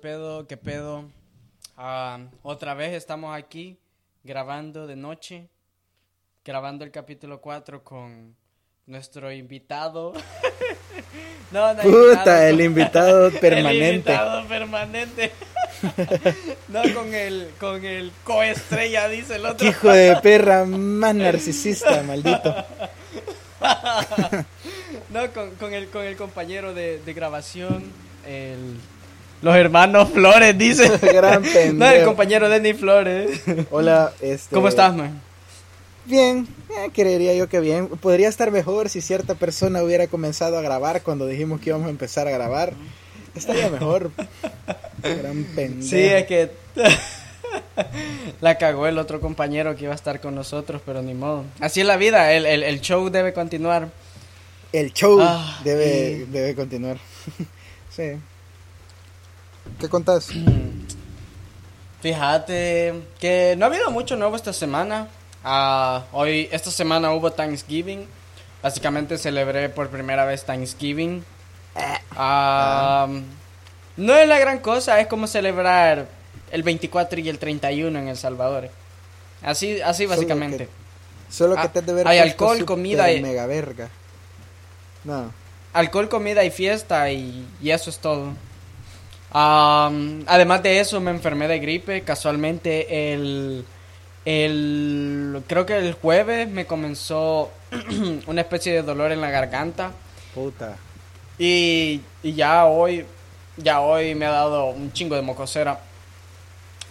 pedo? ¿Qué pedo? Ah, otra vez estamos aquí grabando de noche, grabando el capítulo 4 con nuestro invitado. no, no Puta, el invitado permanente. el invitado permanente. no, con el, con el coestrella, dice el otro. Hijo de perra más narcisista, maldito. no, con, con, el, con el compañero de, de grabación, el los hermanos Flores, dice. Gran pendejo. No, el compañero Denny Flores. Hola, este... ¿Cómo estás, man? Bien, eh, creería yo que bien. Podría estar mejor si cierta persona hubiera comenzado a grabar cuando dijimos que íbamos a empezar a grabar. Estaría mejor. Gran pendejo. Sí, es que... la cagó el otro compañero que iba a estar con nosotros, pero ni modo. Así es la vida, el, el, show debe continuar. El show ah, debe, debe continuar. sí. ¿Qué contás? Fíjate que no ha habido mucho nuevo esta semana. Ah, hoy, esta semana hubo Thanksgiving. Básicamente celebré por primera vez Thanksgiving. Ah, no es la gran cosa, es como celebrar el 24 y el 31 en El Salvador. Así, así básicamente. Solo que, te Hay alcohol, comida y... Mega verga. No. Alcohol, comida y fiesta y eso es todo además de eso, me enfermé de gripe. Casualmente, el, el. Creo que el jueves me comenzó una especie de dolor en la garganta. Puta. Y, y ya hoy. Ya hoy me ha dado un chingo de mocosera.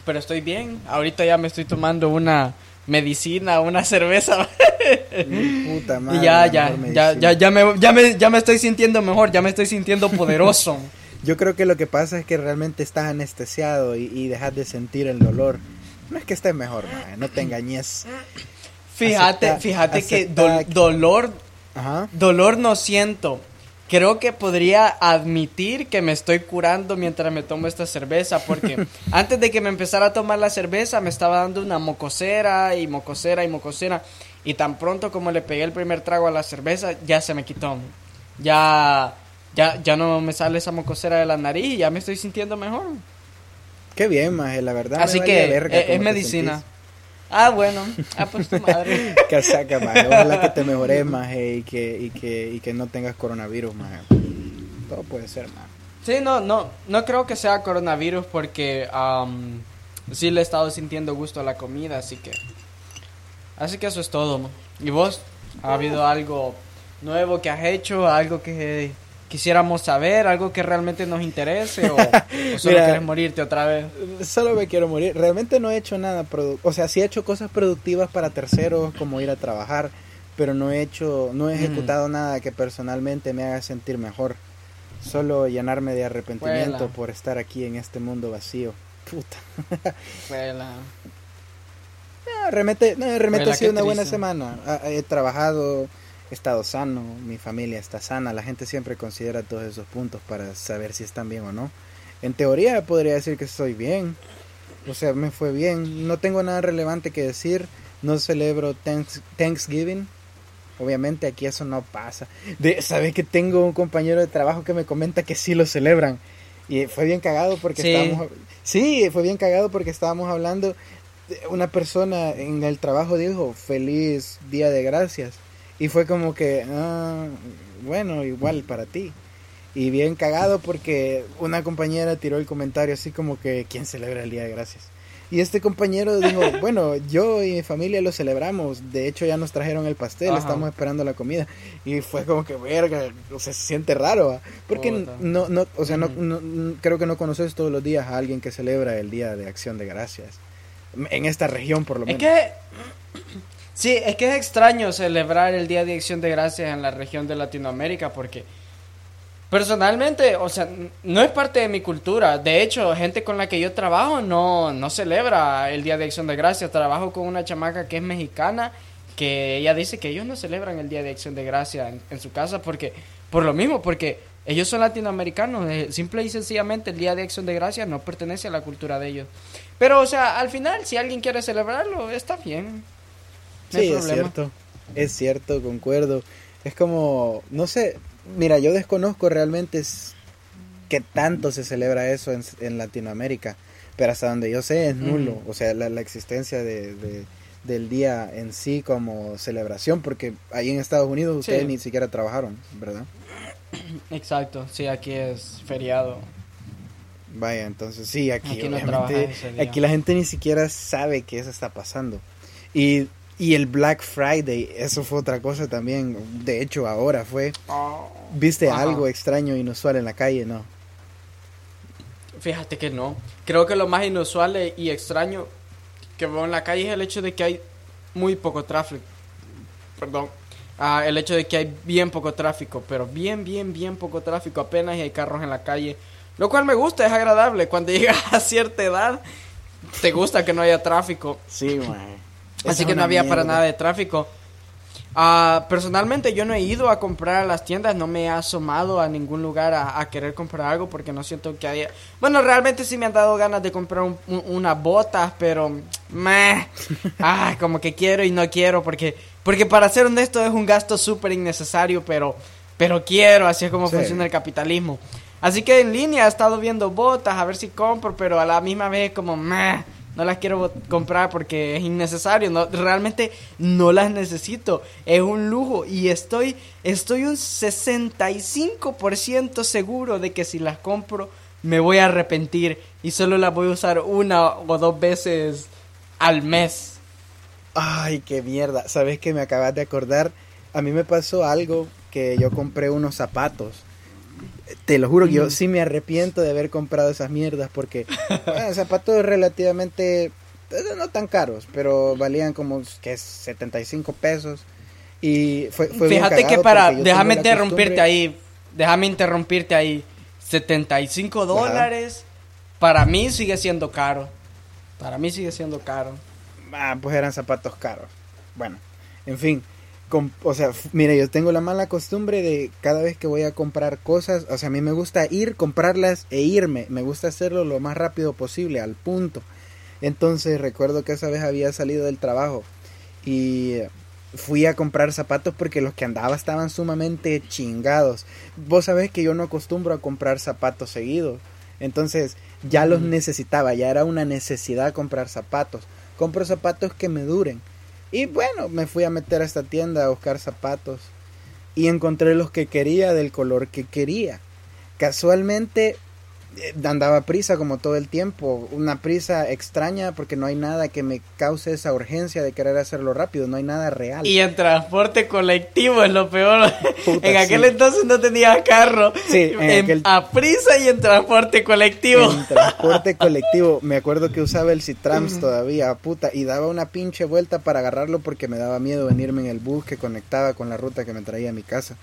Pero estoy bien. Ahorita ya me estoy tomando una medicina, una cerveza. Puta madre. Y ya, ya, ya, ya, ya, me, ya, me, ya me estoy sintiendo mejor, ya me estoy sintiendo poderoso. Yo creo que lo que pasa es que realmente estás anestesiado y, dejas de sentir el dolor. No es que estés mejor, no te engañes. Fíjate, fíjate que dolor, dolor no siento. Creo que podría admitir que me estoy curando mientras me tomo esta cerveza, porque antes de que me empezara a tomar la cerveza me estaba dando una mocosera y mocosera y mocosera. Y tan pronto como le pegué el primer trago a la cerveza, ya se me quitó. Ya ya, ya no me sale esa mocosera de la nariz y ya me estoy sintiendo mejor. Qué bien, maje, la verdad. Así que es, medicina. Ah, bueno. Ah, pues tu madre. saca, maje. Ojalá que te mejores, maje, y que, y que, y que no tengas coronavirus, maje. Todo puede ser, maje. Sí, no, no, no creo que sea coronavirus porque um, sí le he estado sintiendo gusto a la comida, así que... Así que eso es todo. ¿Y vos? ¿Ha habido algo nuevo que has hecho? ¿Algo que quisiéramos saber, algo que realmente nos interese o, solo quieres morirte otra vez. Solo me quiero morir. Realmente no he hecho nada, o sea, sí he hecho cosas productivas para terceros como ir a trabajar, pero no he hecho, no he mm. ejecutado nada que personalmente me haga sentir mejor. Solo llenarme de arrepentimiento por estar aquí en este mundo vacío. Puta. realmente, no, realmente ha sido una buena semana. He trabajado, he estado sano, mi familia está sana, la gente siempre considera todos esos puntos para saber si están bien o no. En teoría podría decir que estoy bien, o sea, me fue bien, no tengo nada relevante que decir, no celebro Thanksgiving, obviamente aquí eso no pasa. De, ¿Sabes que tengo un compañero de trabajo que me comenta que sí lo celebran? Y fue bien cagado porque sí. estábamos... Sí, fue bien cagado porque estábamos hablando... Una persona en el trabajo dijo, feliz día de gracias y fue como que, ah, bueno, igual para ti. Y bien cagado porque una compañera tiró el comentario así como que, ¿quién celebra el Día de Gracias? Y este compañero dijo, bueno, yo y mi familia lo celebramos, de hecho ya nos trajeron el pastel, estamos esperando la comida. Y fue como que, verga, o sea, se siente raro, porque no, no, o sea, no, creo que no conoces todos los días a alguien que celebra el Día de Acción de Gracias. En esta región, por lo menos. Es que Sí, es que es extraño celebrar el Día de Acción de Gracias en la región de Latinoamérica porque personalmente, o sea, no es parte de mi cultura. De hecho, gente con la que yo trabajo no, no celebra el Día de Acción de Gracias. Trabajo con una chamaca que es mexicana que ella dice que ellos no celebran el Día de Acción de Gracias en, su casa porque, por lo mismo, porque ellos son latinoamericanos. Eh, simple y sencillamente el Día de Acción de Gracias no pertenece a la cultura de ellos. Pero, o sea, al final, si alguien quiere celebrarlo, está bien sí, es cierto. Es cierto, concuerdo. Es como, no sé, mira, yo desconozco realmente qué tanto se celebra eso en, Latinoamérica, pero hasta donde yo sé es nulo, o sea, la, existencia de, del día en sí como celebración, porque ahí en Estados Unidos ustedes ni siquiera trabajaron, ¿verdad? Exacto, sí, aquí es feriado. Vaya, entonces sí, aquí, aquí la gente ni siquiera sabe que eso está pasando. Y, y el Black Friday, eso fue otra cosa también. De hecho, ahora fue... Oh. ¿Viste algo extraño, inusual en la calle? No. Fíjate que no. Creo que lo más inusual y extraño que veo en la calle es el hecho de que hay muy poco tráfico. Perdón. Ah, el hecho de que hay bien poco tráfico, pero bien, bien, bien poco tráfico. Apenas hay carros en la calle. Lo cual me gusta, es agradable. Cuando llegas a cierta edad, te gusta que no haya tráfico. Sí, man. Así que no había para nada de tráfico. Uh, personalmente yo no he ido a comprar a las tiendas, no me he asomado a ningún lugar a, querer comprar algo porque no siento que haya... Bueno, realmente sí me han dado ganas de comprar un, unas botas, pero... Meh, ah, como que quiero y no quiero porque... Porque para ser honesto es un gasto súper innecesario, pero... Pero quiero, así es como funciona el capitalismo. Así que en línea he estado viendo botas a ver si compro, pero a la misma vez como... Meh, no las quiero comprar porque es innecesario, no, realmente no las necesito, es un lujo y estoy, estoy un 65% seguro de que si las compro me voy a arrepentir y solo las voy a usar una o dos veces al mes. Ay, qué mierda, ¿sabes que me acabas de acordar? A mí me pasó algo que yo compré unos zapatos te lo juro que yo sí me arrepiento de haber comprado esas mierdas porque bueno, zapatos relativamente eh, no tan caros, pero valían como que 75 pesos y fue, Fíjate que para déjame interrumpirte ahí, déjame interrumpirte ahí. 75 dólares para mí sigue siendo caro. Para mí sigue siendo caro. Ah, pues eran zapatos caros. Bueno, en fin, o sea, mire, yo tengo la mala costumbre de cada vez que voy a comprar cosas, o sea, a mí me gusta ir, comprarlas e irme, me gusta hacerlo lo más rápido posible, al punto. Entonces recuerdo que esa vez había salido del trabajo y fui a comprar zapatos porque los que andaba estaban sumamente chingados. Vos sabés que yo no acostumbro a comprar zapatos seguidos, entonces ya los necesitaba, ya era una necesidad comprar zapatos. Compro zapatos que me duren y bueno, me fui a meter a esta tienda a buscar zapatos y encontré los que quería del color que quería. Casualmente andaba prisa como todo el tiempo, una prisa extraña porque no hay nada que me cause esa urgencia de querer hacerlo rápido, no hay nada real. Y el transporte colectivo es lo peor. en aquel entonces no tenía carro. Sí, en, a prisa y en transporte colectivo. En transporte colectivo, me acuerdo que usaba el Citrams todavía, puta, y daba una pinche vuelta para agarrarlo porque me daba miedo venirme en el bus que conectaba con la ruta que me traía a mi casa.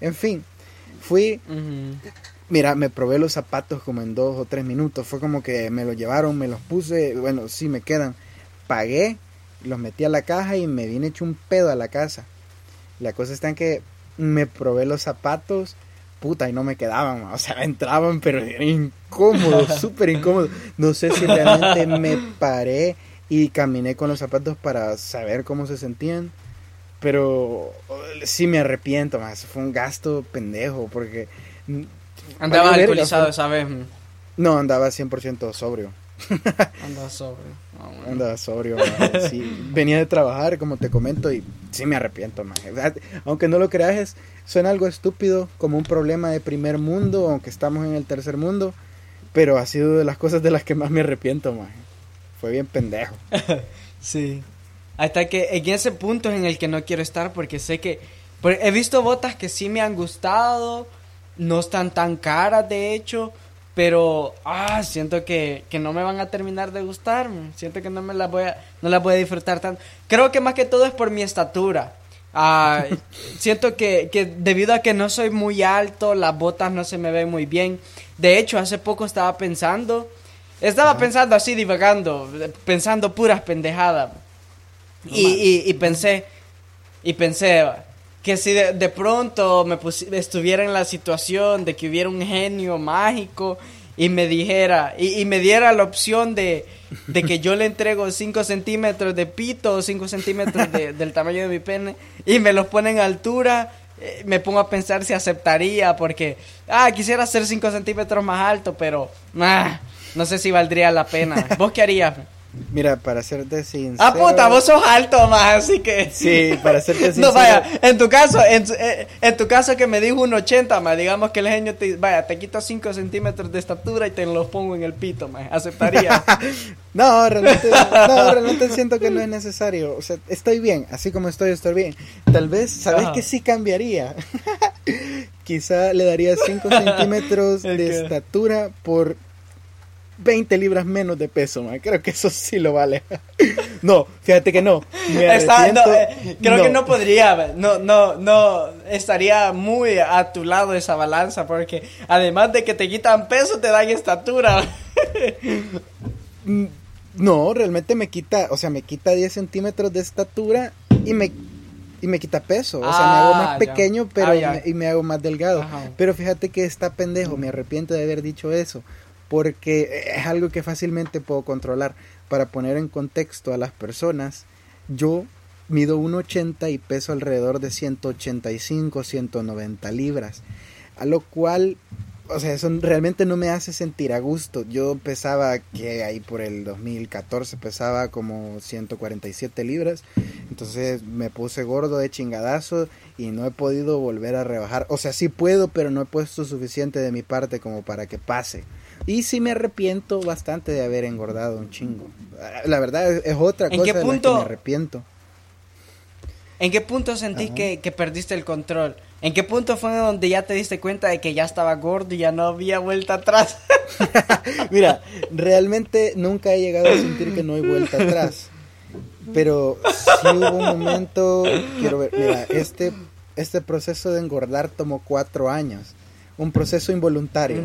En fin, fui Mira, me probé los zapatos como en dos o tres minutos. Fue como que me los llevaron, me los puse. Bueno, sí me quedan. Pagué, los metí a la caja y me vine hecho un pedo a la casa. La cosa está en que me probé los zapatos, puta, y no me quedaban. O sea, entraban, pero era incómodo, súper incómodo. No sé si realmente me paré y caminé con los zapatos para saber cómo se sentían. Pero sí me arrepiento, más. Fue un gasto pendejo porque Andaba alcoholizado esa vez. No, andaba 100% sobrio. andaba sobrio. Ah, andaba sobrio, sí. Venía de trabajar, como te comento, y sí me arrepiento, man. Aunque no lo creas, suena algo estúpido, como un problema de primer mundo, aunque estamos en el tercer mundo. Pero ha sido de las cosas de las que más me arrepiento, man. Fue bien pendejo. sí. Hasta que en ese punto es en el que no quiero estar porque sé que... He visto botas que sí me han gustado no están tan caras, de hecho. Pero, ah, siento que, no me van a terminar de gustar. Siento que no me las voy a, no las voy a disfrutar tanto. Creo que más que todo es por mi estatura. Ah, siento que, que debido a que no soy muy alto, las botas no se me ven muy bien. De hecho, hace poco estaba pensando, estaba pensando así, divagando, pensando puras pendejadas. y, y, y pensé, y pensé, que si de, pronto me estuviera en la situación de que hubiera un genio mágico y me dijera, y, me diera la opción de, de, que yo le entrego 5 centímetros de pito o 5 centímetros del tamaño de mi pene y me los pone en altura, eh, me pongo a pensar si aceptaría porque, ah, quisiera ser 5 centímetros más alto, pero, ah, no sé si valdría la pena. ¿Vos qué harías? Mira, para serte sincero. Ah, puta, vos sos alto más, así que. Sí, para serte sincero. No, vaya, en tu caso, en, eh, en tu caso que me dijo un 80, más, digamos que el genio te. Vaya, te quito 5 centímetros de estatura y te los pongo en el pito, más. ¿Aceptaría? no, realmente, no, realmente siento que no es necesario. O sea, estoy bien, así como estoy, estoy bien. Tal vez, ¿sabes que sí cambiaría? Quizá le daría 5 centímetros de estatura por 20 libras menos de peso, man. Creo que eso sí lo vale. no, fíjate que no. Eh, creo que no podría. No, no, no. Estaría muy a tu lado esa balanza porque además de que te quitan peso, te dan estatura. Mm, no, realmente me quita, o sea, me quita 10 centímetros de estatura y me y me quita peso. O sea, me hago más ah, pequeño pero ah, y me hago más delgado. Pero fíjate que está pendejo, me arrepiento de haber dicho eso porque es algo que fácilmente puedo controlar. Para poner en contexto a las personas, yo mido 1,80 y peso alrededor de 185, 190 libras, a lo cual, o sea, eso realmente no me hace sentir a gusto. Yo pesaba, que ahí por el 2014 pesaba como 147 libras, entonces me puse gordo de chingadazo y no he podido volver a rebajar. O sea, sí puedo, pero no he puesto suficiente de mi parte como para que pase. Y sí me arrepiento bastante de haber engordado un chingo. La verdad es, otra cosa qué punto, de la que me arrepiento. ¿En qué punto sentís que, perdiste el control? ¿En qué punto fue donde ya te diste cuenta de que ya estaba gordo y ya no había vuelta atrás? Mira, realmente nunca he llegado a sentir que no hay vuelta atrás. Pero sí hubo un momento, quiero ver, mira, este, este proceso de engordar tomó cuatro años. Un proceso involuntario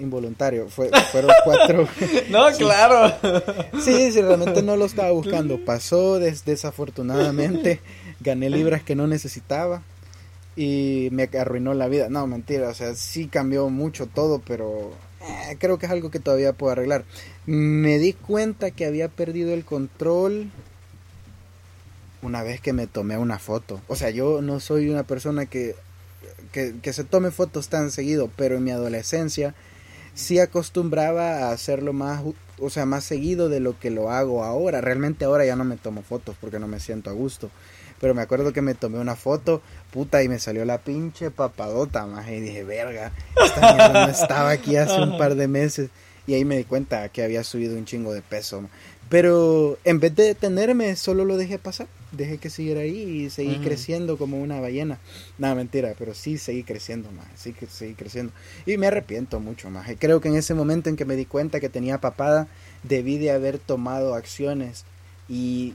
involuntario. Fue, fueron cuatro. no, claro. Sí, sí, realmente no lo estaba buscando. Pasó desafortunadamente. Gané libras que no necesitaba y me arruinó la vida. No, mentira, o sea, sí cambió mucho todo, pero eh, creo que es algo que todavía puedo arreglar. Me di cuenta que había perdido el control una vez que me tomé una foto. O sea, yo no soy una persona que, que, que se tome fotos tan seguido, pero en mi adolescencia sí acostumbraba a hacerlo más, o sea, más seguido de lo que lo hago ahora. Realmente ahora ya no me tomo fotos porque no me siento a gusto. Pero me acuerdo que me tomé una foto, puta, y me salió la pinche papadota, más. Y dije, verga, esta mierda no estaba aquí hace un par de meses. Y ahí me di cuenta que había subido un chingo de peso. Pero en vez de detenerme, solo lo dejé pasar. Dejé que siguiera ahí y seguí creciendo como una ballena. Nada, mentira, pero sí seguí creciendo más. Sí que seguí creciendo. Y me arrepiento mucho más. Creo que en ese momento en que me di cuenta que tenía papada, debí de haber tomado acciones y,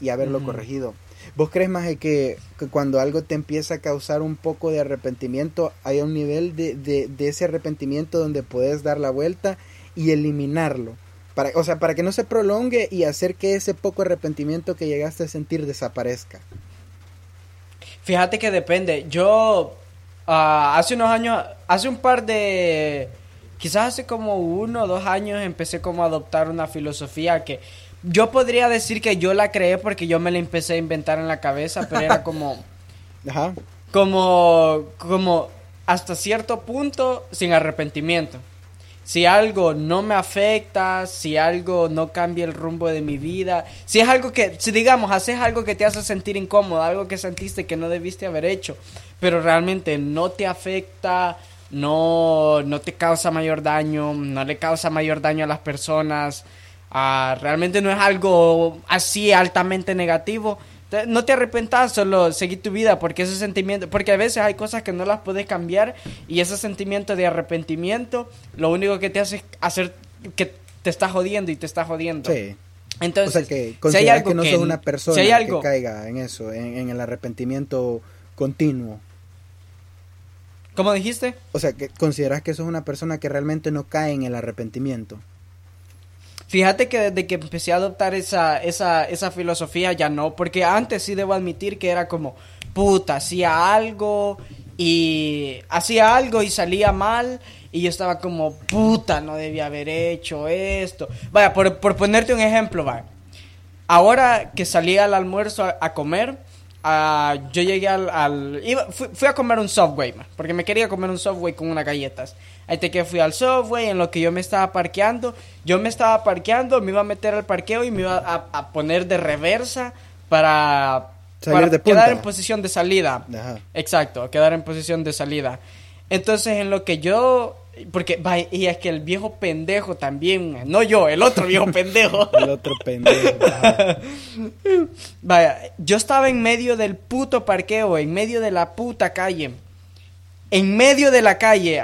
y haberlo corregido. ¿Vos crees más que, que, cuando algo te empieza a causar un poco de arrepentimiento, hay un nivel de, de, de ese arrepentimiento donde puedes dar la vuelta y eliminarlo? Para, o sea, para que no se prolongue y hacer que ese poco arrepentimiento que llegaste a sentir desaparezca. Fíjate que depende. Yo ah, hace unos años, hace un par de, quizás hace como uno o dos años empecé como a adoptar una filosofía que yo podría decir que yo la creé porque yo me la empecé a inventar en la cabeza, pero era como, Ajá. como, como hasta cierto punto sin arrepentimiento si algo no me afecta, si algo no cambia el rumbo de mi vida, si es algo que, si digamos, haces algo que te hace sentir incómodo, algo que sentiste que no debiste haber hecho, pero realmente no te afecta, no, no te causa mayor daño, no le causa mayor daño a las personas, ah, realmente no es algo así altamente negativo, no te arrepentas, solo seguí tu vida, porque ese sentimiento, porque a veces hay cosas que no las puedes cambiar y ese sentimiento de arrepentimiento, lo único que te hace es hacer que te está jodiendo y te está jodiendo. Sí. Entonces, o sea que si hay algo que no sos una persona que caiga en eso, en, el arrepentimiento continuo. ¿Cómo dijiste? O sea, que consideras que sos una persona que realmente no cae en el arrepentimiento. Fíjate que desde que empecé a adoptar esa, esa, esa filosofía ya no, porque antes sí debo admitir que era como, puta, hacía algo y hacía algo y salía mal y yo estaba como, puta, no debía haber hecho esto. Vaya, por, ponerte un ejemplo, vaya. Ahora que salía al almuerzo a, comer, yo llegué al... fui, a comer un Subway, porque me quería comer un Subway con unas galletas. Ahí te que fui al Subway, en lo que yo me estaba parqueando. Yo me estaba parqueando, me iba a meter al parqueo y me iba a, poner de reversa para, quedar en posición de salida. Exacto, quedar en posición de salida. Entonces, en lo que yo porque, y es que el viejo pendejo también, no yo, el otro viejo pendejo. el otro pendejo. Vaya, yo estaba en medio del puto parqueo, en medio de la puta calle. En medio de la calle.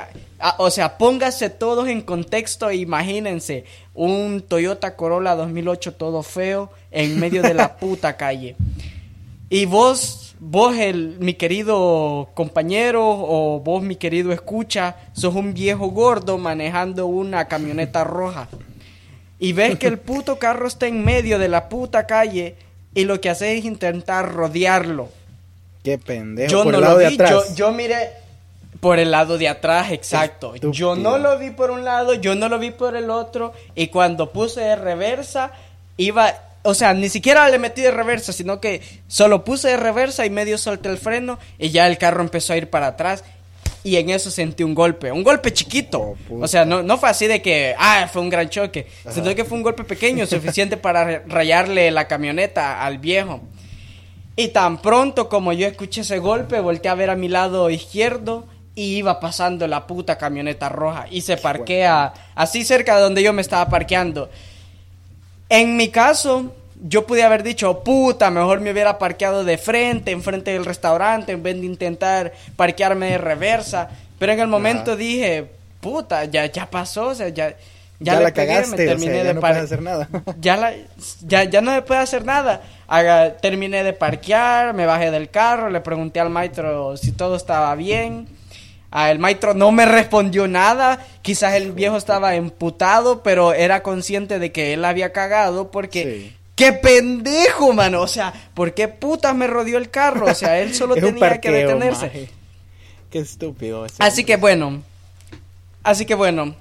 O sea, póngase todos en contexto e imagínense un Toyota Corolla 2008 todo feo en medio de la puta calle. Y vos vos, el, mi querido compañero, o vos, mi querido escucha, sos un viejo gordo manejando una camioneta roja. Y ves que el puto carro está en medio de la puta calle y lo que haces es intentar rodearlo. Qué pendejo. Yo no lo vi, yo, miré por el lado de atrás, exacto. Yo no lo vi por un lado, yo no lo vi por el otro. Y cuando puse de reversa, iba o sea, ni siquiera le metí de reversa, sino que solo puse de reversa y medio solté el freno y ya el carro empezó a ir para atrás y en eso sentí un golpe, un golpe chiquito. Oh, o sea, no, no fue así de que, ah, fue un gran choque, sino que fue un golpe pequeño, suficiente para rayarle la camioneta al viejo. Y tan pronto como yo escuché ese golpe, volteé a ver a mi lado izquierdo y iba pasando la puta camioneta roja y se parquea así cerca de donde yo me estaba parqueando. En mi caso, yo pude haber dicho, puta, mejor me hubiera parqueado de frente, enfrente del restaurante, en vez de intentar parquearme de reversa. Pero en el momento dije, puta, ya, ya pasó, o sea, ya, ya, la cagaste, terminé ya no puedes hacer nada. ya, la, ya, ya no me puede hacer nada. terminé de parquear, me bajé del carro, le pregunté al maestro si todo estaba bien el maestro no me respondió nada. Quizás el viejo estaba emputado, pero era consciente de que él había cagado porque... ¡Qué pendejo, mano! O sea, ¿por qué putas me rodeó el carro? O sea, él solo tenía que detenerse. Qué estúpido. Así que bueno. Así que bueno.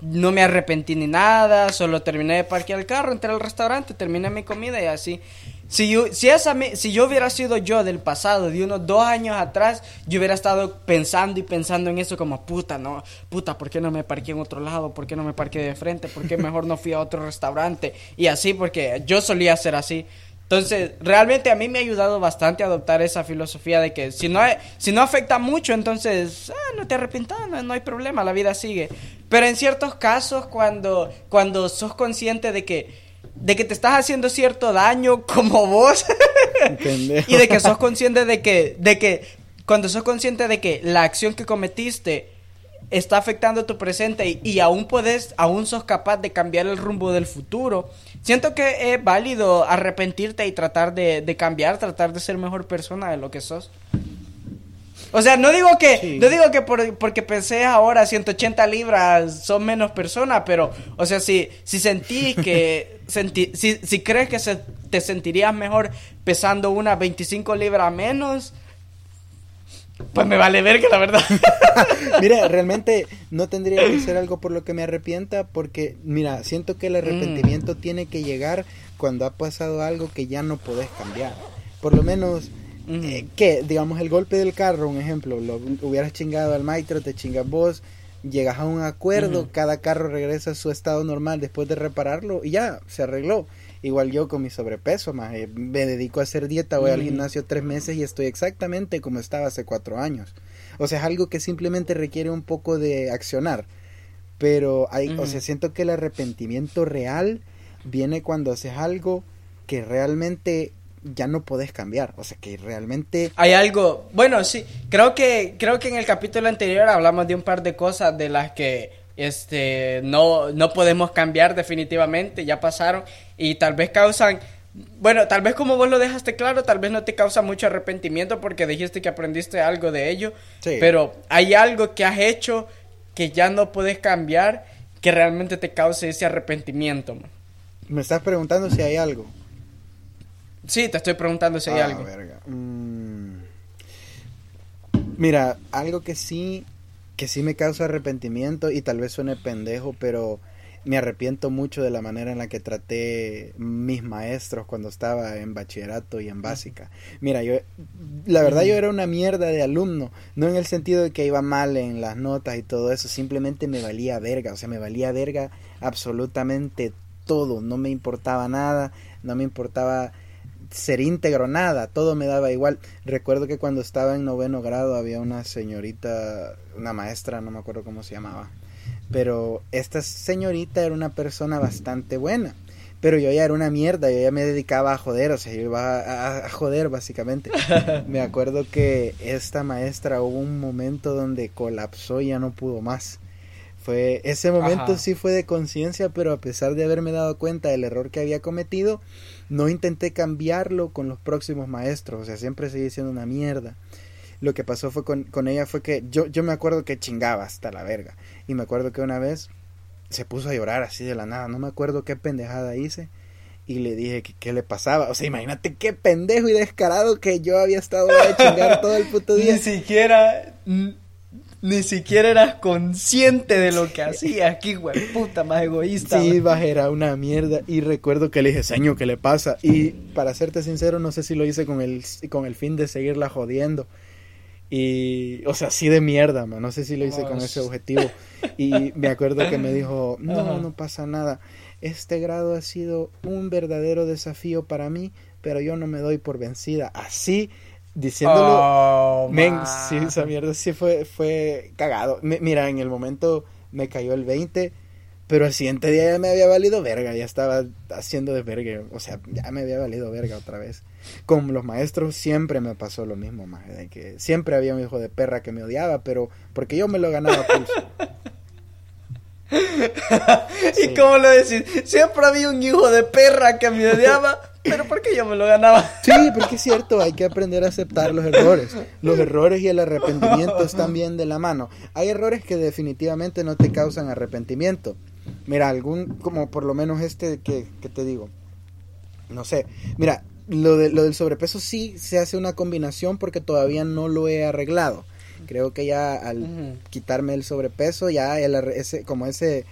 no me arrepentí ni nada. Solo terminé de parquear el carro, entré al restaurante, terminé mi comida y así. Si yo, si, esa, si yo hubiera sido yo del pasado, de unos dos años atrás, yo hubiera estado pensando y pensando en eso como, puta, no, puta, ¿por qué no me parqué en otro lado? ¿Por qué no me parqué de frente? ¿Por qué mejor no fui a otro restaurante? Y así, porque yo solía ser así. Entonces, realmente a mí me ha ayudado bastante a adoptar esa filosofía de que si no, si no afecta mucho, entonces ah, no te arrepientas, no, no, hay problema, la vida sigue. Pero en ciertos casos, cuando, cuando sos consciente de que de que te estás haciendo cierto daño como vos. Y de que sos consciente de que de que cuando sos consciente de que la acción que cometiste está afectando tu presente y, aún puedes aún sos capaz de cambiar el rumbo del futuro siento que es válido arrepentirte y tratar de, de cambiar tratar de ser mejor persona de lo que sos o sea, no digo que, no digo que por, porque pensé ahora 180 libras son menos personas, pero, o sea, si, si sentí que, sentí, si, si crees que se, te sentirías mejor pesando unas 25 libras menos, pues me vale ver que la verdad. mira, realmente no tendría que ser algo por lo que me arrepienta, porque, mira, siento que el arrepentimiento mm. tiene que llegar cuando ha pasado algo que ya no podés cambiar. Por lo menos eh, que, digamos, el golpe del carro, un ejemplo, lo hubieras chingado al maestro, te chingas vos, llegas a un acuerdo, cada carro regresa a su estado normal después de repararlo y ya, se arregló. Igual yo con mi sobrepeso, más eh, me dedico a hacer dieta, voy al gimnasio tres meses y estoy exactamente como estaba hace cuatro años. O sea, es algo que simplemente requiere un poco de accionar. Pero hay, o sea, siento que el arrepentimiento real viene cuando haces algo que realmente ya no podés cambiar, o sea que realmente hay algo, bueno, sí, creo que creo que en el capítulo anterior hablamos de un par de cosas de las que este no no podemos cambiar definitivamente, ya pasaron y tal vez causan bueno, tal vez como vos lo dejaste claro, tal vez no te causa mucho arrepentimiento porque dijiste que aprendiste algo de ello, pero hay algo que has hecho que ya no puedes cambiar que realmente te cause ese arrepentimiento. Me estás preguntando si hay algo. Sí, te estoy preguntando si hay ah, algo. Mm. Mira, algo que sí, que sí me causa arrepentimiento y tal vez suene pendejo, pero me arrepiento mucho de la manera en la que traté mis maestros cuando estaba en bachillerato y en básica. Mira, yo, la verdad yo era una mierda de alumno, no en el sentido de que iba mal en las notas y todo eso, simplemente me valía verga, o sea, me valía verga absolutamente todo, no me importaba nada, no me importaba ser íntegro, nada, todo me daba igual. Recuerdo que cuando estaba en noveno grado había una señorita, una maestra, no me acuerdo cómo se llamaba, pero esta señorita era una persona bastante buena. Pero yo ya era una mierda, yo ya me dedicaba a joder, o sea, yo iba a, joder básicamente. me acuerdo que esta maestra hubo un momento donde colapsó y ya no pudo más. Fue, ese momento sí fue de conciencia, pero a pesar de haberme dado cuenta del error que había cometido, no intenté cambiarlo con los próximos maestros, o sea, siempre seguí siendo una mierda lo que pasó fue con, con ella fue que yo, yo me acuerdo que chingaba hasta la verga. Y me acuerdo que una vez se puso a llorar así de la nada. No me acuerdo qué pendejada hice. Y le dije que qué le pasaba. O sea, imagínate qué pendejo y descarado que yo había estado a chingar todo el puto día. Ni siquiera. Ni siquiera eras consciente de lo que hacías. Aquí, güey, puta, más egoísta. Sí, baja, era una mierda. Y recuerdo que le dije, señor, ¿qué le pasa? Y para serte sincero, no sé si lo hice con el, con el fin de seguirla jodiendo. Y, o sea, así de mierda, man. No sé si lo hice con ese objetivo. Y me acuerdo que me dijo, no, no pasa nada. Este grado ha sido un verdadero desafío para mí, pero yo no me doy por vencida. Así, diciéndolo, oh, men, sí, esa mierda sí fue, fue cagado. mira, en el momento me cayó el 20 pero el siguiente día ya me había valido verga, ya estaba haciendo de verga, o sea, ya me había valido verga otra vez. Con los maestros siempre me pasó lo mismo, más de que siempre había un hijo de perra que me odiaba, pero porque yo me lo ganaba pulso. ¿Y cómo lo decís? Siempre había un hijo de perra que me odiaba, pero porque yo me lo ganaba. Sí, porque es cierto, hay que aprender a aceptar los errores. Los errores y el arrepentimiento están bien de la mano. Hay errores que definitivamente no te causan arrepentimiento, Mira, algún, como por lo menos este que, te digo. No sé. Mira, lo, de, lo del sobrepeso sí se hace una combinación porque todavía no lo he arreglado. Creo que ya al quitarme el sobrepeso, ya el, ese, como ese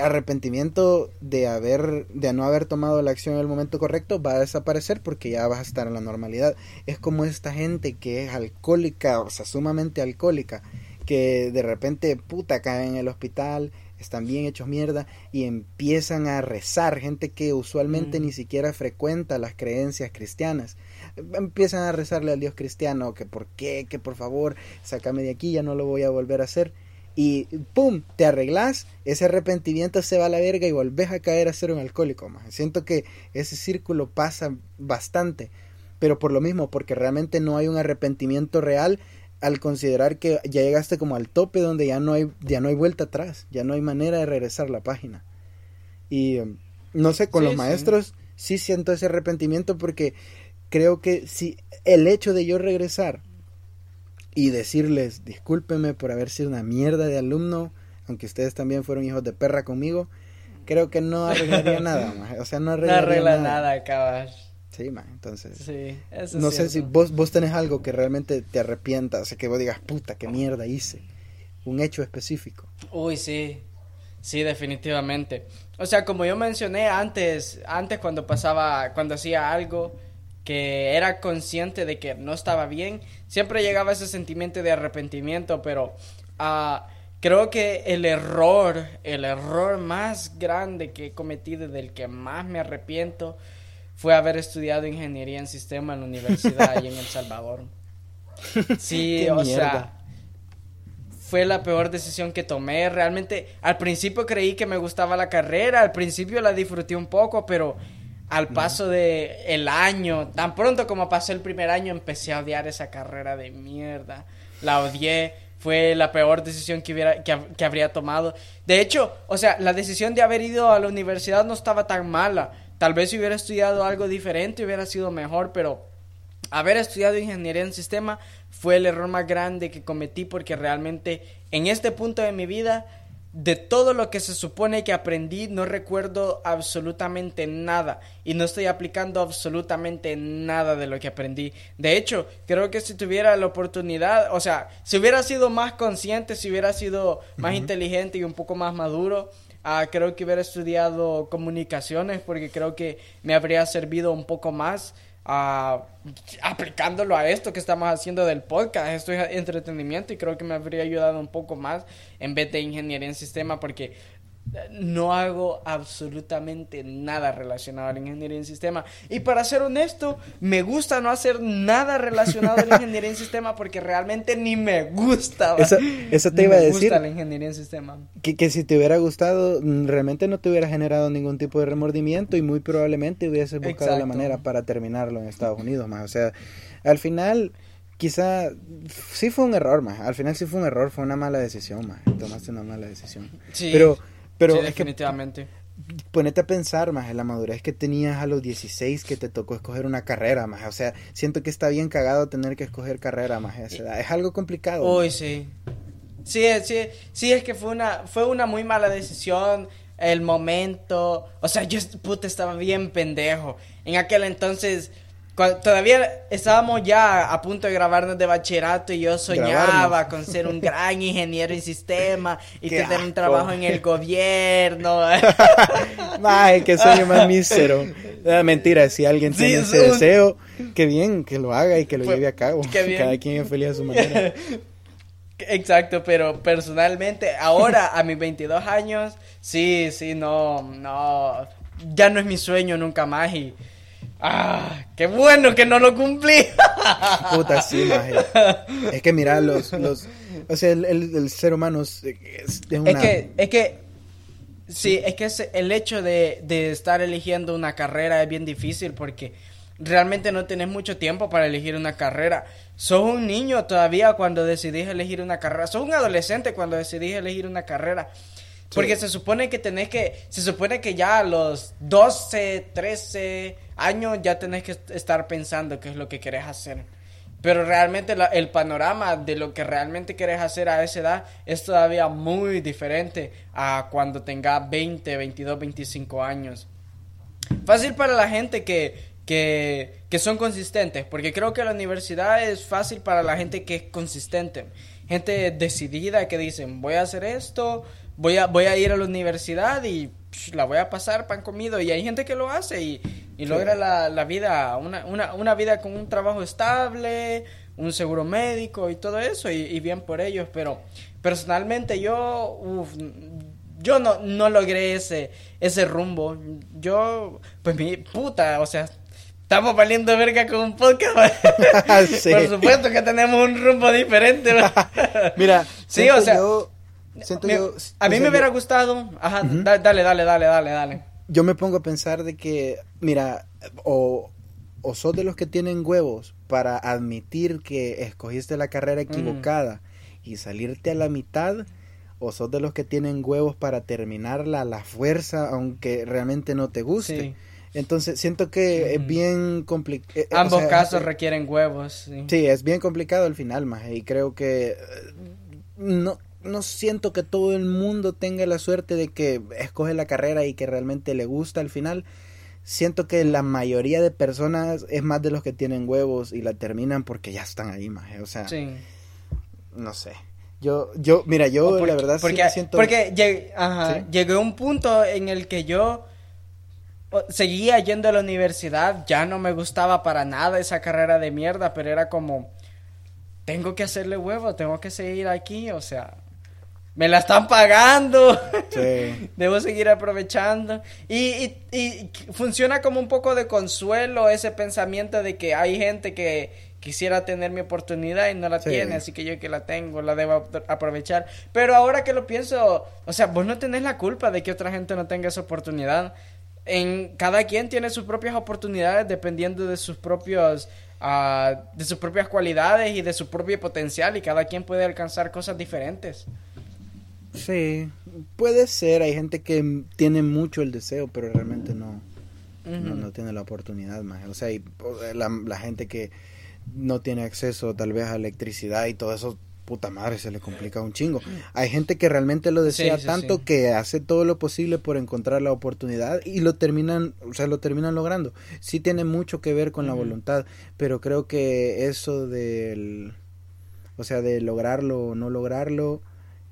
arrepentimiento de haber de no haber tomado la acción en el momento correcto va a desaparecer porque ya vas a estar en la normalidad. Es como esta gente que es alcohólica, o sea, sumamente alcohólica, que de repente puta cae en el hospital, están bien hechos mierda y empiezan a rezar, gente que usualmente mm. ni siquiera frecuenta las creencias cristianas. Empiezan a rezarle al Dios cristiano que por qué, que por favor, sácame de aquí, ya no lo voy a volver a hacer. Y pum, te arreglas, ese arrepentimiento se va a la verga y volvés a caer a ser un alcohólico. Más. Siento que ese círculo pasa bastante, pero por lo mismo, porque realmente no hay un arrepentimiento real, al considerar que ya llegaste como al tope donde ya no hay ya no hay vuelta atrás, ya no hay manera de regresar la página. Y um, no sé, con los maestros sí. siento ese arrepentimiento porque creo que si el hecho de yo regresar y decirles discúlpeme por haber sido una mierda de alumno, aunque ustedes también fueron hijos de perra conmigo, creo que no arreglaría nada, o sea, no arreglaría no arregla nada, nada Sí, man, entonces. Sí, eso No sé si vos, vos tenés algo que realmente te arrepientas, o sea, que vos digas, puta, qué mierda hice. Un hecho específico. Uy, sí. Sí, definitivamente. O sea, como yo mencioné antes, antes cuando pasaba, cuando hacía algo que era consciente de que no estaba bien, siempre llegaba ese sentimiento de arrepentimiento, pero uh, creo que el error, el error más grande que he cometido, del que más me arrepiento, fue haber estudiado ingeniería en sistema en la universidad y en El Salvador. Sí, o sea, fue la peor decisión que tomé. Realmente, al principio creí que me gustaba la carrera, al principio la disfruté un poco, pero al paso de el año, tan pronto como pasó el primer año, empecé a odiar esa carrera de mierda. La odié, fue la peor decisión que, hubiera, que, que habría tomado. De hecho, o sea, la decisión de haber ido a la universidad no estaba tan mala Tal vez si hubiera estudiado algo diferente hubiera sido mejor, pero haber estudiado ingeniería en sistema fue el error más grande que cometí porque realmente en este punto de mi vida de todo lo que se supone que aprendí no recuerdo absolutamente nada. Y no estoy aplicando absolutamente nada de lo que aprendí. De hecho, creo que si tuviera la oportunidad, o sea, si hubiera sido más consciente, si hubiera sido más inteligente y un poco más maduro, Ah, creo que hubiera estudiado comunicaciones porque creo que me habría servido un poco más uh, aplicándolo a esto que estamos haciendo del podcast. Esto es entretenimiento y creo que me habría ayudado un poco más en vez de ingeniería en sistema porque no hago absolutamente nada relacionado a la ingeniería en sistema. Y para ser honesto, me gusta no hacer nada relacionado a la ingeniería en sistema porque realmente ni me gusta. Eso, te iba a decir. Me gusta la ingeniería en sistema. Que, que, si te hubiera gustado, mm, realmente no te hubiera generado ningún tipo de remordimiento y muy probablemente hubieses buscado la manera para terminarlo en Estados Unidos. Más. O sea, al final quizá sí fue un error más. Al final sí fue un error, fue una mala decisión más. Tomaste una mala decisión. Sí. Pero pero sí, definitivamente. ponete a pensar, más en la madurez que tenías a los 16 que te tocó escoger una carrera, más. O sea, siento que está bien cagado tener que escoger carrera, más. Es algo complicado. Uy, sí. Sí, sí, sí, es que fue una, fue una muy mala decisión. El momento. O sea, yo puta estaba bien pendejo. En aquel entonces todavía estábamos ya a punto de grabarnos de bachillerato y yo soñaba con ser un gran ingeniero en sistema y tener un trabajo en el gobierno. Ay, qué sueño más mísero. mentira, si alguien tiene ese deseo, qué bien que lo haga y que lo lleve a cabo. Cada quien es feliz a su manera. Exacto, pero personalmente, ahora a mis 22 años, sí, sí, no, no, ya no es mi sueño nunca más y Ah, qué bueno que no lo cumplí. Puta, sí, maje. Es que mira, los, los, o sea, el, el, ser humano es, es, una... es que, es que, sí, es que el hecho de, de estar eligiendo una carrera es bien difícil porque realmente no tenés mucho tiempo para elegir una carrera. Sos un niño todavía cuando decidís elegir una carrera. Sos un adolescente cuando decidís elegir una carrera. Porque se supone que tenés que, se supone que ya a los 12, 13 años ya tenés que estar pensando qué es lo que querés hacer. Pero realmente el panorama de lo que realmente querés hacer a esa edad es todavía muy diferente a cuando tengas 20, 22, 25 años. Fácil para la gente que, que, que son consistentes, porque creo que la universidad es fácil para la gente que es consistente. Gente decidida que dicen, voy a hacer esto, voy a, voy a ir a la universidad y la voy a pasar pan comido. Y hay gente que lo hace y, logra la, vida, una, una, una, vida con un trabajo estable, un seguro médico y todo eso, y, bien por ellos. Pero personalmente yo, uf, yo no, no logré ese, ese rumbo. Yo, pues mi puta, o sea, estamos valiendo verga con un podcast. Por supuesto que tenemos un rumbo diferente. Mira, sí, o sea a mí me hubiera gustado. Ajá, dale, dale, dale, dale, dale. Yo me pongo a pensar de que, mira, o, o sos de los que tienen huevos para admitir que escogiste la carrera equivocada y salirte a la mitad, o sos de los que tienen huevos para terminarla a la fuerza, aunque realmente no te guste. Entonces siento que es bien complicado. Eh, Ambos casos requieren huevos. Sí. es bien complicado al final, más y creo que eh, no no siento que todo el mundo tenga la suerte de que escoge la carrera y que realmente le gusta al final. Siento que la mayoría de personas es más de los que tienen huevos y la terminan porque ya están ahí, más. O sea, no sé. Yo, yo, mira, yo la verdad porque, sí siento... Porque llegué, llegué a un punto en el que yo seguía yendo a la universidad, ya no me gustaba para nada esa carrera de mierda, pero era como, tengo que hacerle huevo, tengo que seguir aquí, o sea, me la están pagando. Sí. Debo seguir aprovechando. Y, y, funciona como un poco de consuelo ese pensamiento de que hay gente que quisiera tener mi oportunidad y no la tiene, así que yo que la tengo, la debo aprovechar. Pero ahora que lo pienso, o sea, vos no tenés la culpa de que otra gente no tenga esa oportunidad. En cada quien tiene sus propias oportunidades dependiendo de sus propios uh, de sus propias cualidades y de su propio potencial y cada quien puede alcanzar cosas diferentes. Sí, puede ser. Hay gente que tiene mucho el deseo, pero realmente no, no, tiene la oportunidad más. O sea, la, la, gente que no tiene acceso tal vez a electricidad y todo eso, puta madre, se le complica un chingo. Hay gente que realmente lo desea tanto que hace todo lo posible por encontrar la oportunidad y lo terminan, o sea, lo terminan logrando. Sí tiene mucho que ver con la voluntad, pero creo que eso del, o sea, de lograrlo o no lograrlo,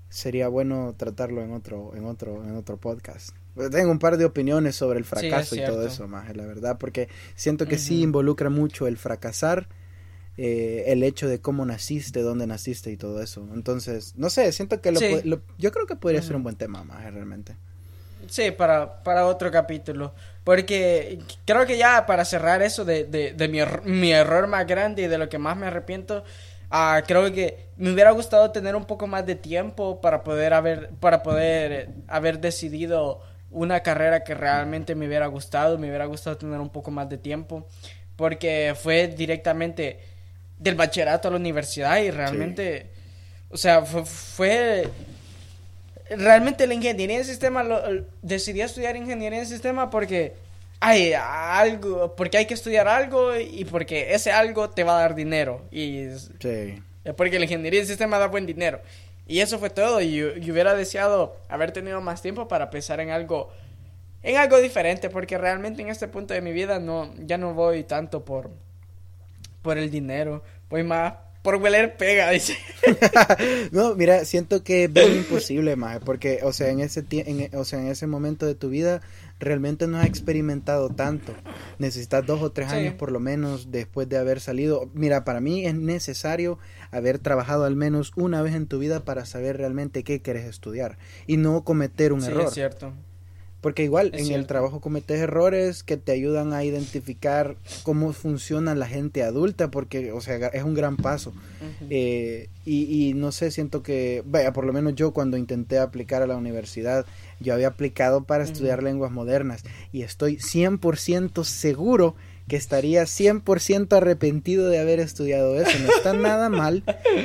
sería bueno tratarlo en otro, en otro, en otro podcast. Tengo un par de opiniones sobre el fracaso y todo eso, más, la verdad, porque siento que sí involucra mucho el fracasar, eh, el hecho de cómo naciste, dónde naciste y todo eso. Entonces, no sé, siento que lo, yo creo que podría ser un buen tema, más, realmente. Sí, para, para otro capítulo. Porque creo que ya para cerrar eso de, de, de mi, mi, error más grande y de lo que más me arrepiento, uh, creo que me hubiera gustado tener un poco más de tiempo para poder haber, para poder haber decidido una carrera que realmente me hubiera gustado, me hubiera gustado tener un poco más de tiempo, porque fue directamente del bachillerato a la universidad y realmente, o sea, fue, fue realmente la ingeniería en sistema, lo, decidí estudiar ingeniería en sistema porque hay algo, porque hay que estudiar algo y porque ese algo te va a dar dinero. Y sí. porque la ingeniería en sistema da buen dinero. Y eso fue todo. Y yo, hubiera deseado haber tenido más tiempo para pensar en algo, en algo diferente, porque realmente en este punto de mi vida no, ya no voy tanto por, por el dinero, voy más por hueler pega, dice. no, mira, siento que es bien imposible, más porque, o sea, en ese, en, o sea, en ese momento de tu vida realmente no has experimentado tanto. Necesitas dos o tres años por lo menos después de haber salido. Mira, para mí es necesario haber trabajado al menos una vez en tu vida para saber realmente qué quieres estudiar y no cometer un error. Es cierto. Porque igual en el trabajo cometes errores que te ayudan a identificar cómo funciona la gente adulta, porque, o sea, es un gran paso. Eh, y, y, no sé, siento que, vaya, por lo menos yo cuando intenté aplicar a la universidad, yo había aplicado para estudiar lenguas modernas y estoy 100% seguro que estaría 100% arrepentido de haber estudiado eso. No está nada mal,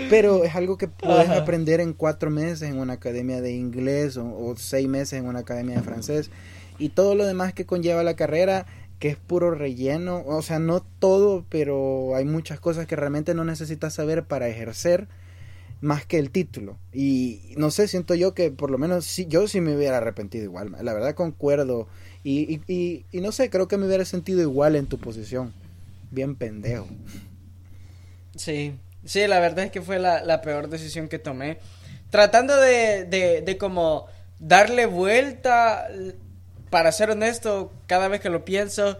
pero es algo que puedes aprender en cuatro meses en una academia de inglés o, seis meses en una academia de francés. Y todo lo demás que conlleva la carrera, que es puro relleno, o sea, no todo, pero hay muchas cosas que realmente no necesitas saber para ejercer más que el título. Y no sé, siento yo que por lo menos sí, yo sí me hubiera arrepentido igual. La verdad concuerdo y, y, y, no sé, creo que me hubiera sentido igual en tu posición. Bien pendejo. Sí, sí, la verdad es que fue la, la peor decisión que tomé. Tratando de, de, de como darle vuelta, para ser honesto, cada vez que lo pienso,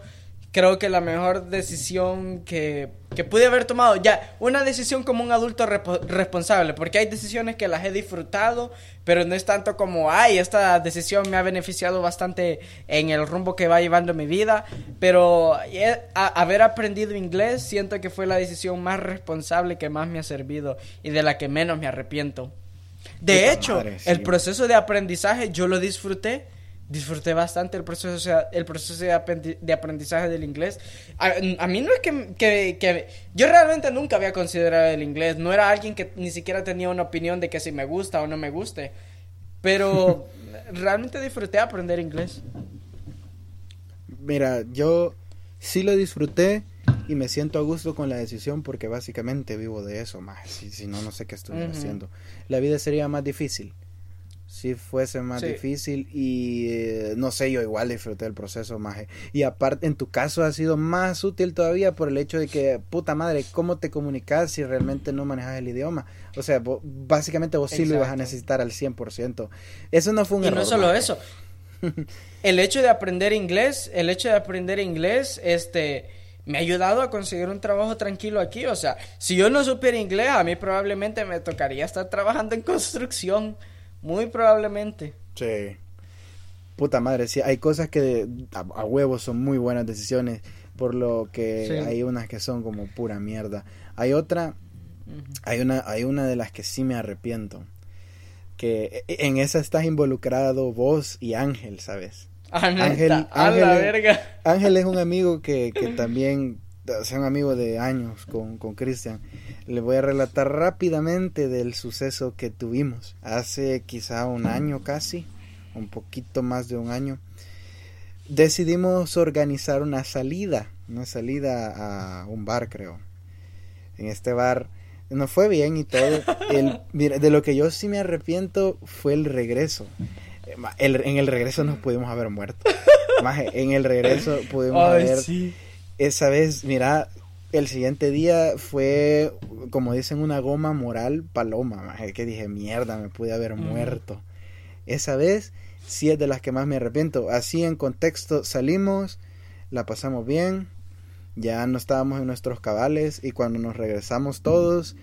creo que la mejor decisión que, que pude haber tomado, ya, una decisión como un adulto responsable, porque hay decisiones que las he disfrutado, pero no es tanto como, ay, esta decisión me ha beneficiado bastante en el rumbo que va llevando mi vida, pero haber aprendido inglés siento que fue la decisión más responsable que más me ha servido y de la que menos me arrepiento. De hecho, el proceso de aprendizaje yo lo disfruté disfruté bastante el proceso, el proceso de, aprendizaje del inglés. A, mí no es que, que, Yo realmente nunca había considerado el inglés. No era alguien que ni siquiera tenía una opinión de que si me gusta o no me guste. Pero realmente disfruté aprender inglés. Mira, yo sí lo disfruté y me siento a gusto con la decisión porque básicamente vivo de eso más. Si, si no, no sé qué estoy haciendo. La vida sería más difícil si fuese más difícil y eh, no sé, yo igual disfruté el proceso más. Y aparte, en tu caso ha sido más útil todavía por el hecho de que, puta madre, ¿cómo te comunicas si realmente no manejas el idioma? O sea, básicamente vos sí lo ibas a necesitar al 100%. Eso no fue un y error. no solo eso. el hecho de aprender inglés, el hecho de aprender inglés, este me ha ayudado a conseguir un trabajo tranquilo aquí. O sea, si yo no supiera inglés, a mí probablemente me tocaría estar trabajando en construcción. Muy probablemente. Sí. Puta madre, sí, hay cosas que a, huevos son muy buenas decisiones, por lo que hay unas que son como pura mierda. Hay otra, hay una, hay una de las que sí me arrepiento, que e, en esa estás involucrado vos y Ángel, ¿sabes? Ah, Ángel, Ángel, verga. Ángel es un amigo que, que también, un amigo de años con Cristian le voy a relatar rápidamente del suceso que tuvimos hace quizá un año casi, un poquito más de un año. Decidimos organizar una salida, una salida a un bar creo. En este bar nos fue bien y todo. El, de lo que yo sí me arrepiento fue el regreso. en el regreso nos pudimos haber muerto. en el regreso pudimos haber... Esa vez, mira, el siguiente día fue, como dicen, una goma moral paloma, que dije, mierda, me pude haber muerto. Esa vez sí es de las que más me arrepiento. Así en contexto salimos, la pasamos bien, ya no estábamos en nuestros cabales y cuando nos regresamos todos,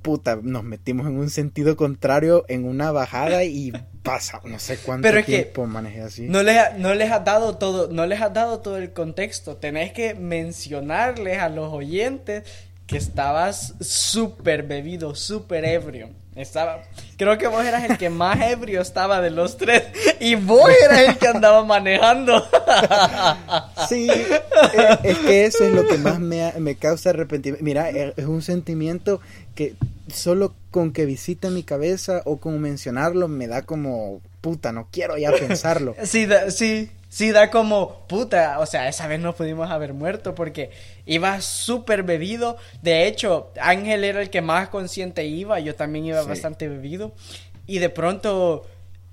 puta, nos metimos en un sentido contrario en una bajada y pasa no sé cuánto tiempo manejé así. No les, no les has dado todo, no les has dado todo el contexto. Tenés que mencionarles a los oyentes que estabas súper bebido, súper ebrio. Estaba, creo que vos eras el que más ebrio estaba de los tres y vos eras el que andaba manejando. Sí, eh, es que eso es lo que más me, me causa arrepentimiento. Mira, es un sentimiento que solo con que visite mi cabeza o con mencionarlo me da como puta, no quiero ya pensarlo. sí, sí, sí da como puta, o sea, esa vez no pudimos haber muerto porque iba súper bebido. De hecho, Ángel era el que más consciente iba, yo también iba bastante bebido. Y de pronto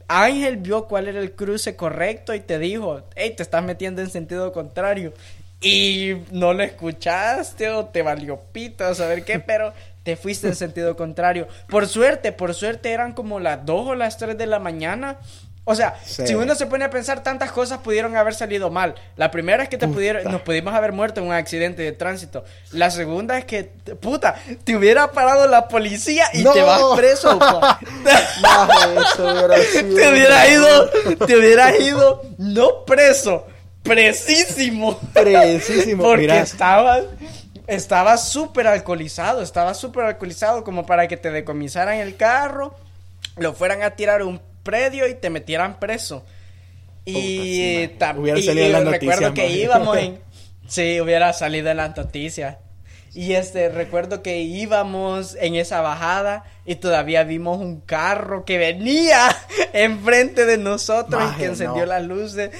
Ángel vio cuál era el cruce correcto y te dijo, hey, te estás metiendo en sentido contrario. Y no lo escuchaste o te valió pito, a saber qué, pero te fuiste en sentido contrario. Por suerte, por suerte eran como las 2 o las 3 de la mañana. O sea, si uno se pone a pensar, tantas cosas pudieron haber salido mal. La primera es que te pudieron, nos pudimos haber muerto en un accidente de tránsito. La segunda es que, puta, te hubiera parado la policía y te vas preso. te hubiera ido, te hubieras ido, no preso, presísimo. Presísimo. Porque estabas estaba súper alcoholizado, estaba súper alcoholizado como para que te decomisaran el carro, lo fueran a tirar a un predio y te metieran preso. Y, también recuerdo que íbamos en... Sí, hubiera salido en las noticias. Y este, recuerdo que íbamos en esa bajada y todavía vimos un carro que venía enfrente de nosotros y que encendió las luces.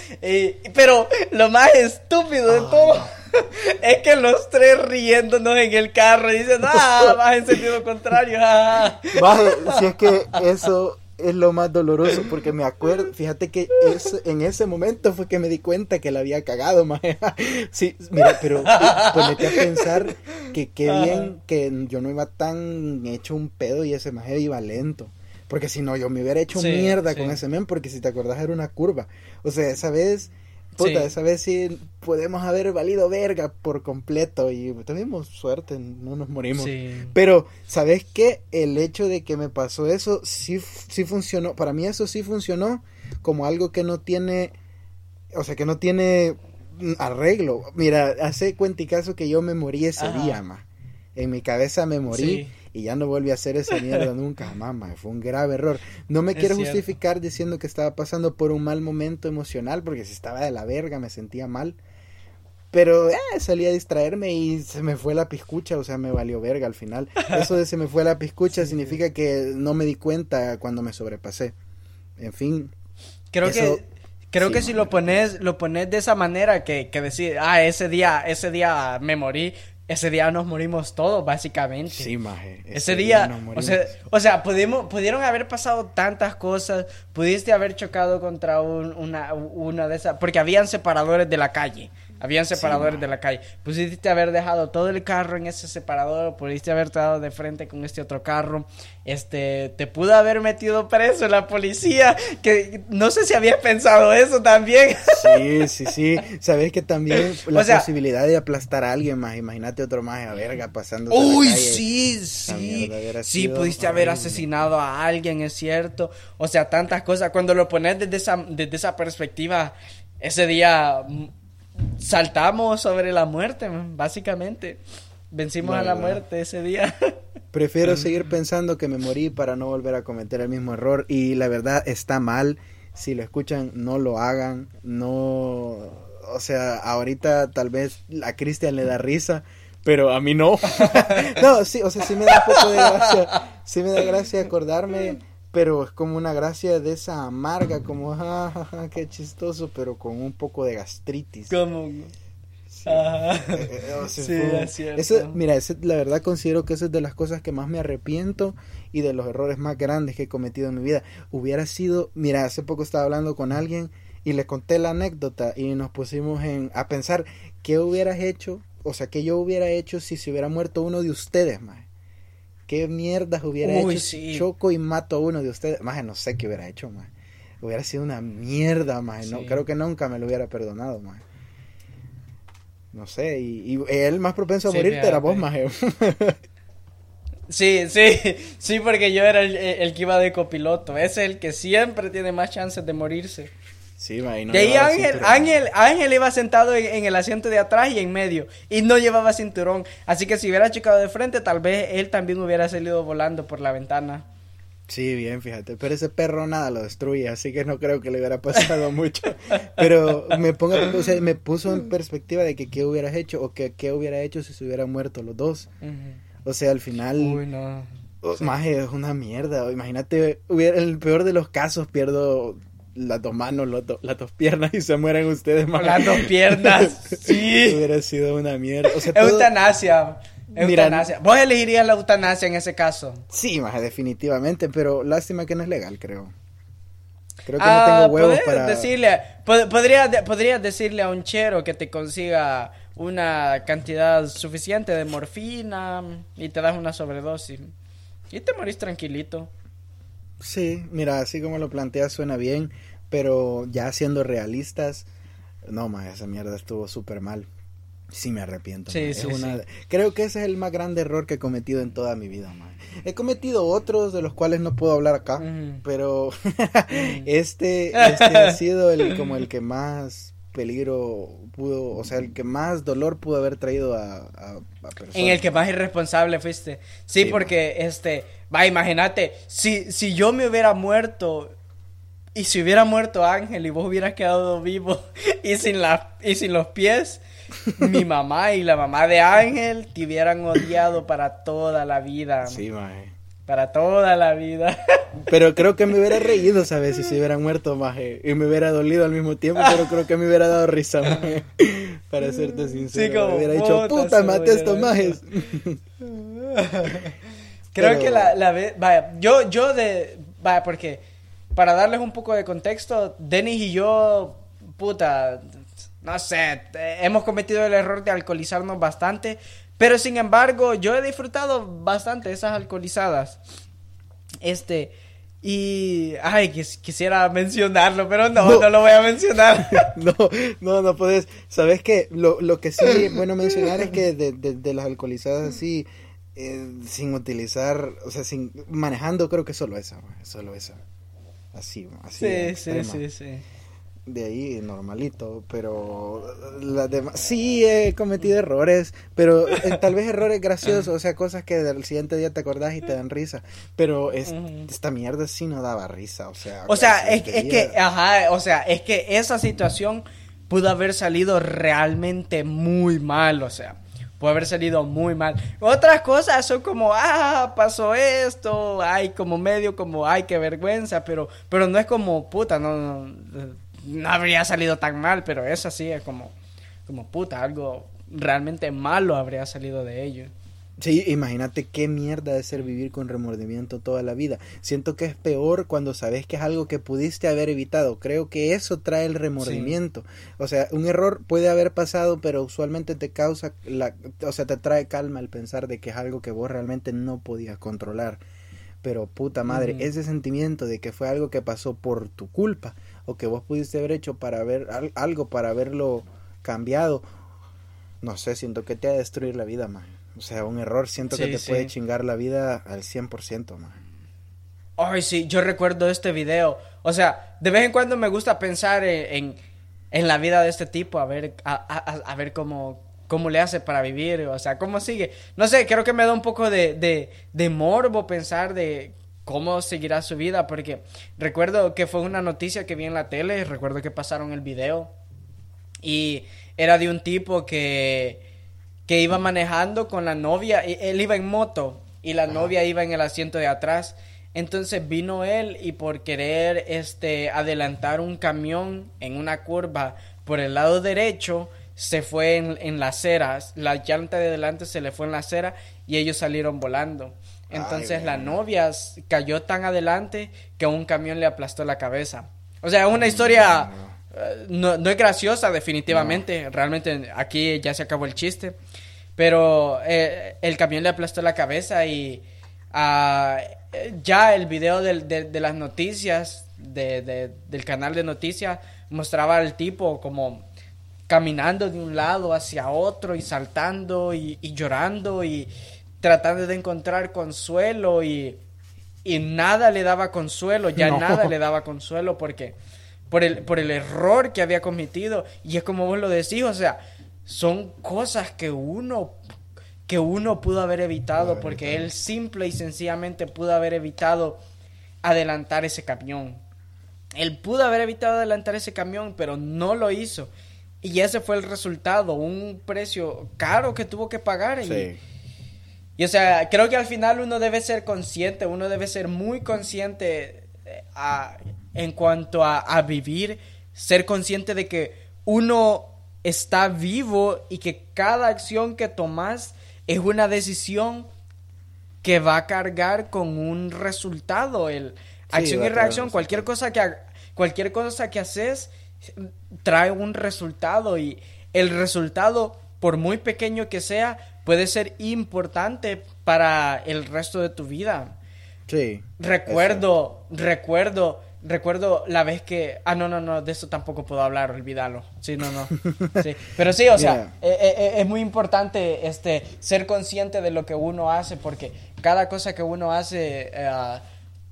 pero lo más estúpido de todo es que los tres riéndonos en el carro dicen, ah, vas en sentido contrario. si es que eso es lo más doloroso porque me acuerdo, fíjate que es, en ese momento fue que me di cuenta que la había cagado, maje. Sí, mira, pero ponete a pensar que qué bien que yo no iba tan hecho un pedo y ese maje iba lento. Porque si no, yo me hubiera hecho mierda con ese men, porque si te acordás era una curva. O sea, esa vez Puta, esa vez sí podemos haber valido verga por completo y tuvimos suerte, no nos morimos. Pero, ¿sabes qué? El hecho de que me pasó eso sí, sí funcionó. Para mí eso sí funcionó como algo que no tiene, o sea, que no tiene arreglo. Mira, hace cuenticazo que yo me morí ese día, ma. En mi cabeza me morí y ya no volví a hacer esa mierda nunca, mamá, fue un grave error. No me quiero justificar diciendo que estaba pasando por un mal momento emocional, porque si estaba de la verga me sentía mal. Pero eh, salí a distraerme y se me fue la piscucha, o sea, me valió verga al final. Eso de se me fue la piscucha significa que no me di cuenta cuando me sobrepasé. En fin. Creo que creo que si lo pones lo pones de esa manera que que decir, ah, ese día ese día me morí, ese día nos morimos todos, básicamente. Sí, maje. Ese, día, o sea, o sea pudimos, pudieron haber pasado tantas cosas, pudiste haber chocado contra una, una de esas, porque habían separadores de la calle. Habían separadores de la calle. Pudiste haber dejado todo el carro en ese separador, pudiste haber estado de frente con este otro carro. Este, te pudo haber metido preso la policía, que no sé si habías pensado eso también. Sí, sí, sí. Sabes que también la posibilidad de aplastar a alguien más, imagínate otro más a verga pasando. Uy, sí, sí. Sí, pudiste haber asesinado a alguien, es cierto. O sea, tantas cosas. Cuando lo pones desde esa, desde esa perspectiva, ese día saltamos sobre la muerte, básicamente. Vencimos a la muerte ese día. Prefiero seguir pensando que me morí para no volver a cometer el mismo error y la verdad está mal. Si lo escuchan, no lo hagan. No, o sea, ahorita tal vez a Cristian le da risa, pero a mí no. no, sí, o sea, sí me da un poco de gracia. Sí me da gracia acordarme pero es como una gracia de esa amarga, como, jajaja, qué chistoso, pero con un poco de gastritis. Como... Sí, es cierto. mira, la verdad considero que esa es de las cosas que más me arrepiento y de los errores más grandes que he cometido en mi vida. Hubiera sido, mira, hace poco estaba hablando con alguien y le conté la anécdota y nos pusimos en, a pensar qué hubieras hecho o sea, qué yo hubiera hecho si se hubiera muerto uno de ustedes, maje. ¿Qué mierdas hubiera hecho choco y mato a uno de ustedes? Maje, no sé qué hubiera hecho, maje. Hubiera sido una mierda. No, creo que nunca me lo hubiera perdonado. No sé, y, y él más propenso a morirte era vos, maje. Sí, sí, sí, porque yo era el, que iba de copiloto. Es el que siempre tiene más chances de morirse. Sí, no y ahí Ángel, Ángel, Ángel iba sentado en, el asiento de atrás y en medio. Y no llevaba cinturón. Así que si hubiera chocado de frente, tal vez él también hubiera salido volando por la ventana. Sí, bien, fíjate. Pero ese perro nada lo destruye, así que no creo que le hubiera pasado mucho. Pero me pongo, o sea, me puso en perspectiva de que qué hubieras hecho o que qué hubiera hecho si se hubieran muerto los dos. O sea, al final. Uy, no. Más es una mierda. Imagínate, hubiera, en el peor de los casos pierdo las dos manos, las dos piernas y se mueren ustedes más. Las dos piernas, sí. Hubiera sido una mierda. O sea, Eutanasia. Eutanasia. ¿Vos elegirías la eutanasia en ese caso? Sí, más definitivamente, pero lástima que no es legal, creo. Creo que no ah, tengo huevos para... Decirle, podría, podrías decirle a un chero que te consiga una cantidad suficiente de morfina y te das una sobredosis. Y te morís tranquilito. Sí, mira, así como lo planteas suena bien, pero ya siendo realistas, no, ma, esa mierda estuvo súper mal. Sí me arrepiento. Sí, sí, Creo que ese es el más grande error que he cometido en toda mi vida, ma. He cometido otros de los cuales no puedo hablar acá, pero este, este ha sido el como el que más peligro pudo, o sea, el que más dolor pudo haber traído a, a, personas. En el que más irresponsable fuiste. Sí, porque, este, va, imagínate, si, si yo me hubiera muerto y si hubiera muerto Ángel y vos hubieras quedado vivo y sin, la, y sin los pies, mi mamá y la mamá de Ángel te hubieran odiado para toda la vida. Sí, mae. Para toda la vida. Pero creo que me hubiera reído, ¿sabes? Si se hubieran muerto, maje. Y me hubiera dolido al mismo tiempo, pero creo que me hubiera dado risa, maje. Para serte sincero. Sí, como, me hubiera dicho, puta, mate estos majes. Creo que la, la vez... Vaya, yo, yo de... Vaya, porque... Para darles un poco de contexto, Denis y yo, puta, no sé, hemos cometido el error de alcoholizarnos bastante, pero sin embargo, yo he disfrutado bastante esas alcoholizadas. Este, y, ay, quisiera mencionarlo, pero no, no, lo voy a mencionar. no, no, no puedes. ¿Sabes qué? Lo, lo que sí es bueno mencionar es que de, de, las alcoholizadas así, eh, sin utilizar, o sea, sin manejando, creo que solo esa, solo esa. Así, así. Sí, sí, sí, sí de ahí normalito, pero las demás sí he cometido errores, pero eh, tal vez errores graciosos, o sea, cosas que del siguiente día te acordás y te dan risa, pero es, esta mierda sí no daba risa, o sea, o sea, es, es que ajá, o sea, es que esa situación pudo haber salido realmente muy mal, o sea, puede haber salido muy mal. Otras cosas son como, ah, pasó esto, ay, como medio como, ay, qué vergüenza, pero, pero no es como, puta, no, no no habría salido tan mal, pero eso sí es como, como puta, algo realmente malo habría salido de ello. Sí, imagínate qué mierda de ser vivir con remordimiento toda la vida. Siento que es peor cuando sabes que es algo que pudiste haber evitado. Creo que eso trae el remordimiento. O sea, un error puede haber pasado, pero usualmente te causa la, o sea, te trae calma el pensar de que es algo que vos realmente no podías controlar. Pero puta madre, ese sentimiento de que fue algo que pasó por tu culpa o que vos pudiste haber hecho para ver algo, para haberlo cambiado, no sé, siento que te va a destruir la vida, man. O sea, un error siento que te puede chingar la vida al 100%, man. Ay, sí, yo recuerdo este video. O sea, de vez en cuando me gusta pensar en, en, la vida de este tipo, a ver, a, a, ver cómo, cómo le hace para vivir, o sea, cómo sigue. No sé, creo que me da un poco de, de, de morbo pensar de cómo seguirá su vida, porque recuerdo que fue una noticia que vi en la tele, recuerdo que pasaron el video y era de un tipo que, que iba manejando con la novia, él iba en moto y la novia iba en el asiento de atrás. Entonces vino él y por querer este adelantar un camión en una curva por el lado derecho se fue en, en las aceras, la llanta de adelante se le fue en la acera y ellos salieron volando. Entonces la novia cayó tan adelante que un camión le aplastó la cabeza. O sea, una historia eh, no, es graciosa definitivamente, realmente aquí ya se acabó el chiste, pero eh, el camión le aplastó la cabeza y uh, ya el video de, de, las noticias, de, del canal de noticias, mostraba al tipo como caminando de un lado hacia otro y saltando y, llorando y tratando de encontrar consuelo y, y nada le daba consuelo, ya nada le daba consuelo porque por el, por el error que había cometido y es como vos lo decís, o sea, son cosas que uno que uno pudo haber evitado porque él simple y sencillamente pudo haber evitado adelantar ese camión. Él pudo haber evitado adelantar ese camión, pero no lo hizo. Y ese fue el resultado, un precio caro que tuvo que pagar. Y, y, o sea, creo que al final uno debe ser consciente, uno debe ser muy consciente eh, en cuanto a, a vivir, ser consciente de que uno está vivo y que cada acción que tomas es una decisión que va a cargar con un resultado. El acción y reacción, cualquier cosa que cualquier cosa que haces trae un resultado y el resultado, por muy pequeño que sea, puede ser importante para el resto de tu vida. Sí. Recuerdo, recuerdo, recuerdo la vez que... Ah, no, no, no, de eso tampoco puedo hablar, olvídalo. Sí, no, no. Sí. Pero sí, o sea, eh, eh, eh, es muy importante este, ser consciente de lo que uno hace porque cada cosa que uno hace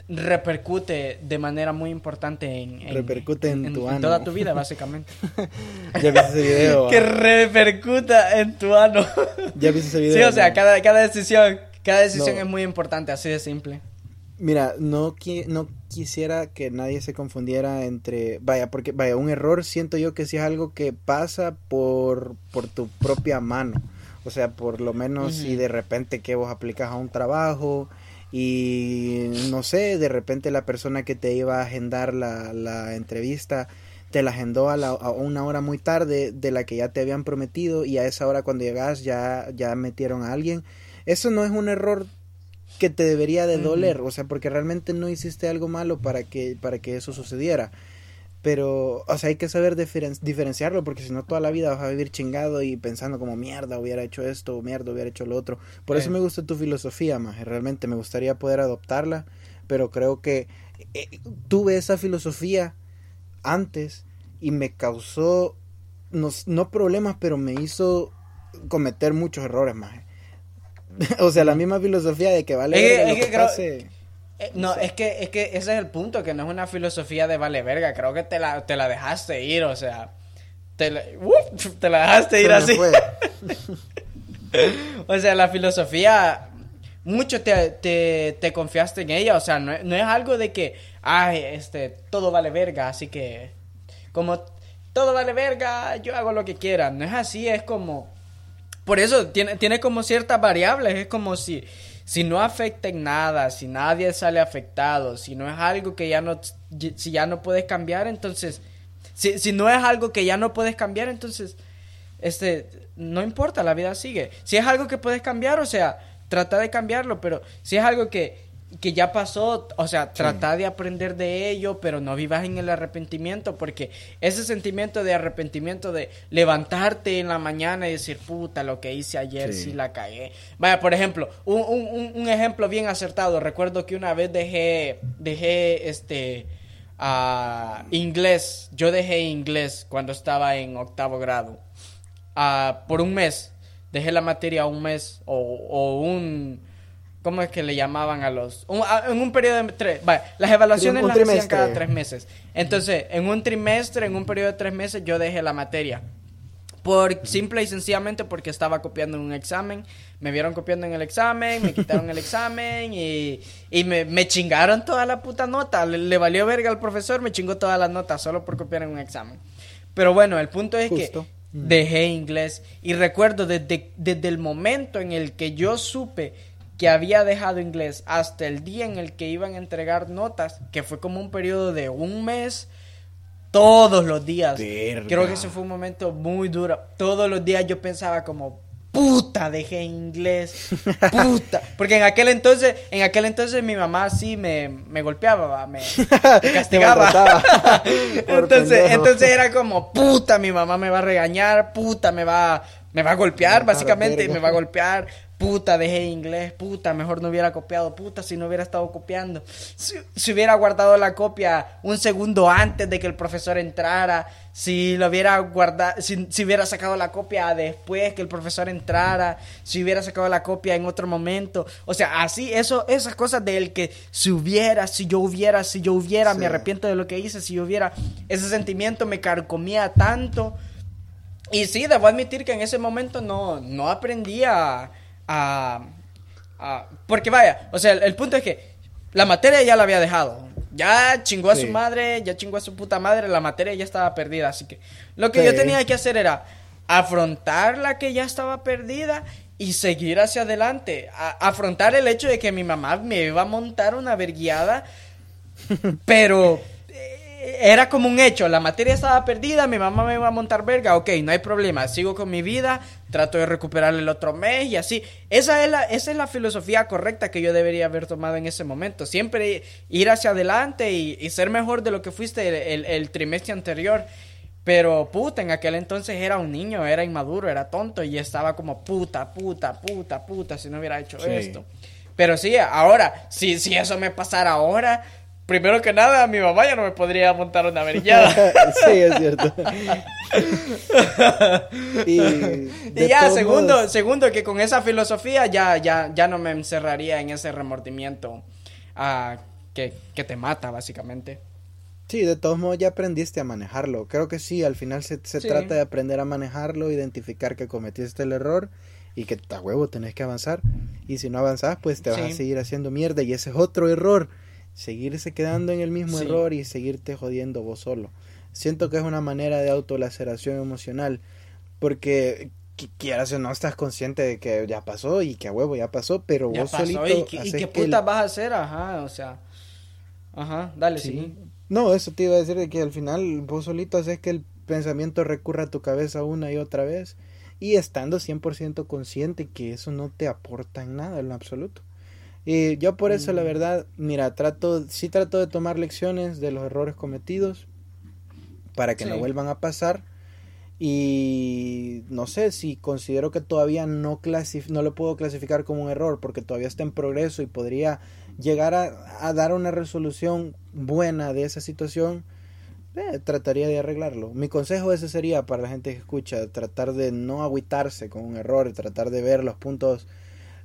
repercute de manera muy importante en, repercute en, tu ano. toda tu vida básicamente ya viste ese video que repercuta en tu ano ya viste ese video sí o sea cada, cada decisión cada decisión es muy importante así de simple mira no no quisiera que nadie se confundiera entre vaya porque vaya un error siento yo que sí es algo que pasa por por tu propia mano o sea por lo menos si de repente que vos aplicas a un trabajo y no sé, de repente la persona que te iba a agendar la, la entrevista te la agendó a, la, a, una hora muy tarde de la que ya te habían prometido y a esa hora cuando llegas ya, ya metieron a alguien. Eso no es un error que te debería de doler, o sea, porque realmente no hiciste algo malo para que, para que eso sucediera. Pero, o sea, hay que saber diferenciarlo porque si no toda la vida vas a vivir chingado y pensando como mierda, hubiera hecho esto, mierda, hubiera hecho lo otro. Por eso me gusta tu filosofía, más realmente me gustaría poder adoptarla, pero creo que eh, tuve esa filosofía antes y me causó, no, no problemas, pero me hizo cometer muchos errores, más. o sea, la misma filosofía de que vale lo que, eh, no, es que, es que ese es el punto, que no es una filosofía de vale verga. Creo que te la, te la dejaste ir, o sea. Te la, te la dejaste ir así. o sea, la filosofía. Mucho te, te, te, confiaste en ella, o sea, no, no es algo de que, ay, este, todo vale verga, así que. Como todo vale verga, yo hago lo que quiera. No es así, es como. Por eso tiene, tiene como ciertas variables, es como si si no afecta en nada, si nadie sale afectado, si no es algo que ya no, si ya no puedes cambiar, entonces, si, si no es algo que ya no puedes cambiar, entonces, este, no importa, la vida sigue. Si es algo que puedes cambiar, o sea, trata de cambiarlo, pero si es algo que que ya pasó, o sea, trata de aprender de ello, pero no vivas en el arrepentimiento, porque ese sentimiento de arrepentimiento de levantarte en la mañana y decir, puta, lo que hice ayer sí, la cagué. Vaya, por ejemplo, un, un, un, ejemplo bien acertado, recuerdo que una vez dejé, dejé este, uh, inglés, yo dejé inglés cuando estaba en octavo grado, uh, por un mes, dejé la materia un mes o, o un ¿Cómo es que le llamaban a los...? en un periodo de... Tres, las evaluaciones las hacían cada tres meses. Entonces, en un trimestre, en un periodo de tres meses, yo dejé la materia. Por simple y sencillamente porque estaba copiando en un examen. Me vieron copiando en el examen, me quitaron el examen y, y me, me, chingaron toda la puta nota. Le, valió verga al profesor, me chingó todas las notas solo por copiar en un examen. Pero bueno, el punto es que dejé inglés. Y recuerdo desde, desde el momento en el que yo supe que había dejado inglés hasta el día en el que iban a entregar notas, que fue como un periodo de un mes, todos los días. Creo que ese fue un momento muy duro. Todos los días yo pensaba como, puta, dejé inglés, puta. Porque en aquel entonces, en aquel entonces mi mamá sí me, me golpeaba, me, castigaba. entonces, entonces era como, puta, mi mamá me va a regañar, puta, me va, me va a golpear, básicamente, me va a golpear, puta, dejé inglés, puta, mejor no hubiera copiado, puta, si no hubiera estado copiando, si, hubiera guardado la copia un segundo antes de que el profesor entrara, si lo hubiera guardado, si, hubiera sacado la copia después que el profesor entrara, si hubiera sacado la copia en otro momento, o sea, así, eso, esas cosas del que si hubiera, si yo hubiera, si yo hubiera, me arrepiento de lo que hice, si yo hubiera, ese sentimiento me carcomía tanto. Y sí, debo admitir que en ese momento no, no aprendí a, porque vaya, o sea, el, punto es que la materia ya la había dejado. Ya chingó a su madre, ya chingó a su puta madre, la materia ya estaba perdida. Así que lo que yo tenía que hacer era afrontar la que ya estaba perdida y seguir hacia adelante. afrontar el hecho de que mi mamá me iba a montar una verguiada, pero era como un hecho, la materia estaba perdida, mi mamá me iba a montar verga, ok, no hay problema, sigo con mi vida, trato de recuperar el otro mes y así. Esa es la, esa es la filosofía correcta que yo debería haber tomado en ese momento, siempre ir hacia adelante y, ser mejor de lo que fuiste el, trimestre anterior. Pero puta, en aquel entonces era un niño, era inmaduro, era tonto y estaba como puta, puta, puta, puta si no hubiera hecho esto. Pero sí, ahora, si, si eso me pasara ahora, primero que nada, mi mamá ya no me podría montar una verillada. sí, es cierto. y, ya, segundo, segundo, que con esa filosofía ya, ya, ya no me encerraría en ese remordimiento uh, que, que te mata, básicamente. Sí, de todos modos ya aprendiste a manejarlo. Creo que sí, al final se, se trata de aprender a manejarlo, identificar que cometiste el error y que a huevo tenés que avanzar. Y si no avanzás, pues te vas a seguir haciendo mierda. Y ese es otro error seguirse quedando en el mismo error y seguirte jodiendo vos solo. Siento que es una manera de autolaceración emocional, porque quieras o no estás consciente de que ya pasó y que a huevo ya pasó, pero vos solito y, qué puta vas a hacer, ajá, o sea, ajá, dale, sí. No, eso te iba a decir de que al final vos solito haces que el pensamiento recurra a tu cabeza una y otra vez y estando 100% consciente que eso no te aporta en nada en lo absoluto. Y yo por eso, la mm. verdad, mira, trato, sí trato de tomar lecciones de los errores cometidos para que no vuelvan a pasar. Y no sé si considero que todavía no, clasif no lo puedo clasificar como un error porque todavía está en progreso y podría llegar a, dar una resolución buena de esa situación, eh, trataría de arreglarlo. Mi consejo ese sería para la gente que escucha, tratar de no agüitarse con un error, tratar de ver los puntos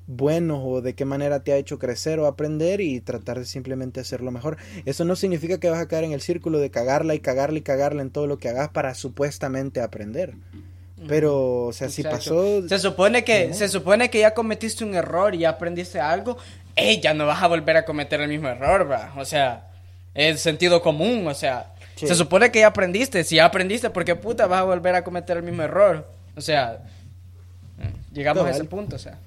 buenos o de qué manera te ha hecho crecer o aprender y tratar de simplemente hacerlo mejor. Eso no significa que vas a caer en el círculo de cagarla y cagarla y cagarla en todo lo que hagas para supuestamente aprender. Pero, o sea, si pasó... Se supone que, se supone que ya cometiste un error y ya aprendiste algo, ¡ey! Ya no vas a volver a cometer el mismo error, ¿va? O sea, es sentido común, o sea, se supone que ya aprendiste. Si ya aprendiste, ¿por qué puta vas a volver a cometer el mismo error? O sea, llegamos a ese punto, o sea.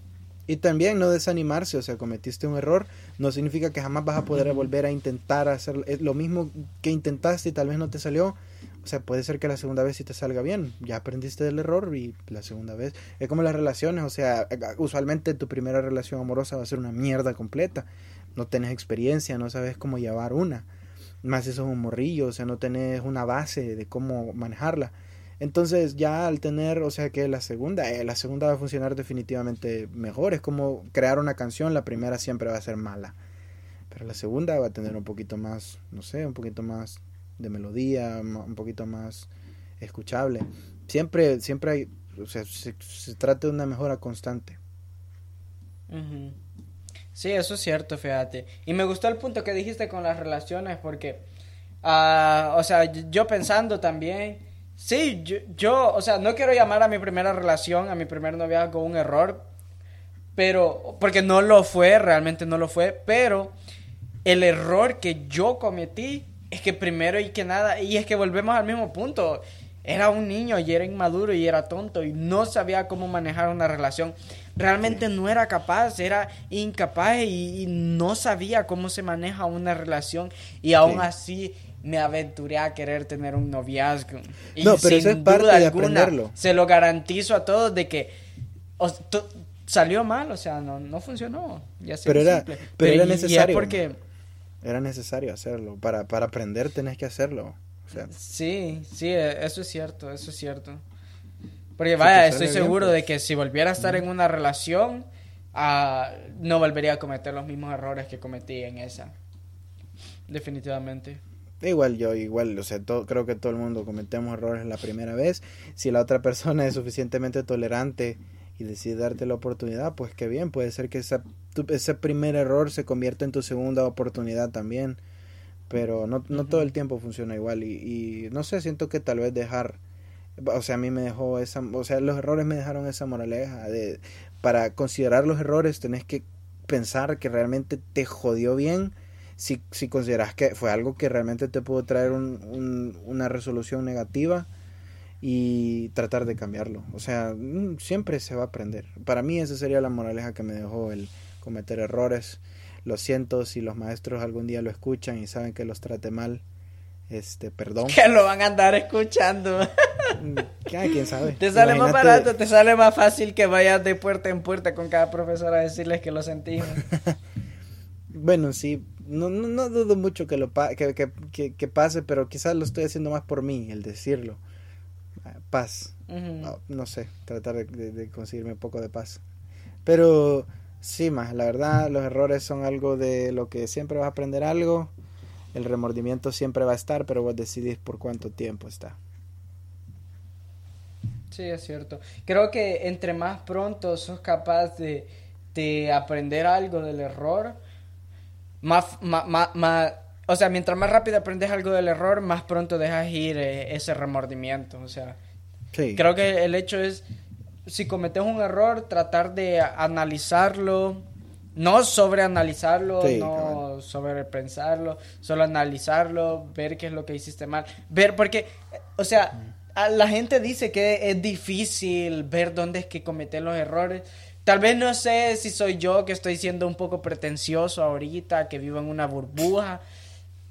Y también no desanimarse, o sea, cometiste un error, no significa que jamás vas a poder volver a intentar hacer lo mismo que intentaste y tal vez no te salió. O sea, puede ser que la segunda vez sí te salga bien. Ya aprendiste del error y la segunda vez. Es como las relaciones, o sea, usualmente tu primera relación amorosa va a ser una mierda completa. No tenés experiencia, no sabes cómo llevar una. Más eso es un morrillo, o sea, no tenés una base de cómo manejarla. Entonces ya al tener, o sea que la segunda, eh, la segunda va a funcionar definitivamente mejor. Es como crear una canción, la primera siempre va a ser mala. Pero la segunda va a tener un poquito más, no sé, un poquito más de melodía, un poquito más escuchable. Siempre, siempre hay, o sea, se, trata de una mejora constante. Sí, eso es cierto, fíjate. Y me gustó el punto que dijiste con las relaciones porque, uh, o sea, yo pensando también Sí, yo, o sea, no quiero llamar a mi primera relación, a mi primer noviazgo un error, pero, porque no lo fue, realmente no lo fue, pero el error que yo cometí es que primero y que nada, y es que volvemos al mismo punto, era un niño y era inmaduro y era tonto y no sabía cómo manejar una relación. Realmente no era capaz, era incapaz y, no sabía cómo se maneja una relación y aún así me aventuré a querer tener un noviazgo. Y no, pero eso es parte de aprenderlo. Se lo garantizo a todos de que salió mal, o sea, no, no funcionó. Ya pero era, pero, era necesario. porque... Era necesario hacerlo. Para, para aprender tenés que hacerlo. Sí, sí, e, eso es cierto, eso es cierto. Porque vaya, estoy seguro de pues. que si volviera a estar en una relación, ah, no volvería a cometer los mismos errores que cometí en esa. Definitivamente. Igual yo, igual, o sea, creo que todo el mundo cometemos errores la primera vez. Si la otra persona es suficientemente tolerante y decide darte la oportunidad, pues qué bien, puede ser que esa, ese primer error se convierta en tu segunda oportunidad también. Pero no, no todo el tiempo funciona igual y, y no sé, siento que tal vez dejar o sea, a mí me dejó esa, o sea, los errores me dejaron esa moraleja de para considerar los errores tenés que pensar que realmente te jodió bien si, si consideras que fue algo que realmente te pudo traer un, una resolución negativa y tratar de cambiarlo. O sea, mm, siempre se va a aprender. Para mí esa sería la moraleja que me dejó el cometer errores. Lo siento si los maestros algún día lo escuchan y saben que los trate mal este, perdón. Que lo van a andar escuchando. Mm, quién sabe. Te sale más barato, te sale más fácil que vayas de puerta en puerta con cada profesor a decirles que lo sentimos. bueno, sí, no, no, dudo mucho que, lo que, que, que, pase, pero quizás lo estoy haciendo más por mí, el decirlo. Ah, paz. no, sé, tratar de, de, conseguirme un poco de paz. Pero sí, más, la verdad, los errores son algo de lo que siempre vas a aprender algo el remordimiento siempre va a estar, pero vos decidís por cuánto tiempo está. Sí, es cierto. Creo que entre más pronto sos capaz de, de aprender algo del error, más, más, más, o sea, mientras más rápido aprendes algo del error, más pronto dejas ir eh, ese remordimiento. O sea, creo que el hecho es, si cometes un error, tratar de analizarlo, no sobreanalizarlo, no sobrepensarlo, solo analizarlo, ver qué es lo que hiciste mal. Ver, porque, o sea, la gente dice que es difícil ver dónde es que cometen los errores. Tal vez no sé si soy yo que estoy siendo un poco pretencioso ahorita, que vivo en una burbuja,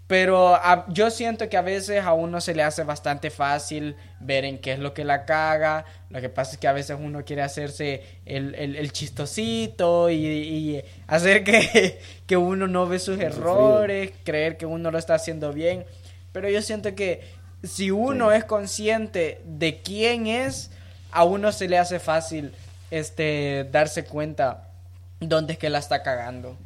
pero yo siento que a veces a uno se le hace bastante fácil ver en qué es lo que la caga. Lo que pasa es que a veces uno quiere hacerse el, el, chistosito y, hacer que, que, uno no ve sus errores, creer que uno lo está haciendo bien. Pero yo siento que si uno es consciente de quién es, a uno se le hace fácil este darse cuenta dónde es que la está cagando.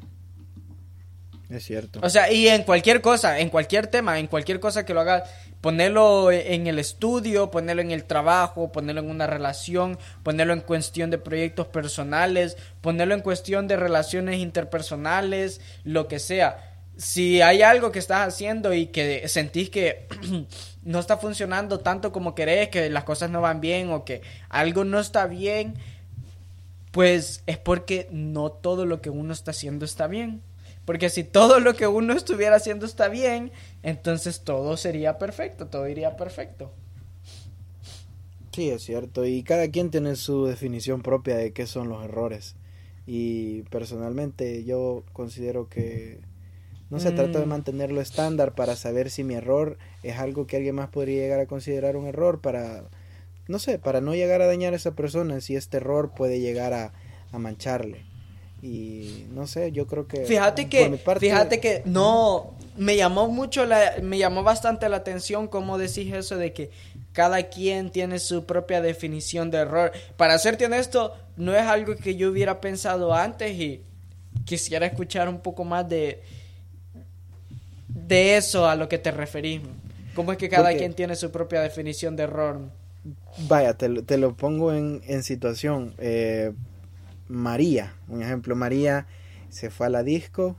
Es cierto. O sea, y en cualquier cosa, en cualquier tema, en cualquier cosa que lo hagas, ponerlo en el estudio, ponerlo en el trabajo, ponerlo en una relación, ponerlo en cuestión de proyectos personales, ponerlo en cuestión de relaciones interpersonales, lo que sea. Si hay algo que estás haciendo y que sentís que no está funcionando tanto como querés, que las cosas no van bien o que algo no está bien, pues es porque no todo lo que uno está haciendo está bien. Porque si todo lo que uno estuviera haciendo está bien, entonces todo sería perfecto, todo iría perfecto. Sí, es cierto. Y cada quien tiene su definición propia de qué son los errores. Y personalmente yo considero que no se trata de mm. mantenerlo estándar para saber si mi error es algo que alguien más podría llegar a considerar un error para, no sé, para no llegar a dañar a esa persona si este error puede llegar a, a mancharle y no sé, yo creo que Fíjate que fíjate que no me llamó mucho la me llamó bastante la atención cómo decís eso de que cada quien tiene su propia definición de error. Para serte honesto, no es algo que yo hubiera pensado antes y quisiera escuchar un poco más de de eso a lo que te referís. ¿Cómo es que cada quien tiene su propia definición de error? Vaya, te, te lo pongo en, en situación. Eh, María. Un ejemplo, María se fue a la disco,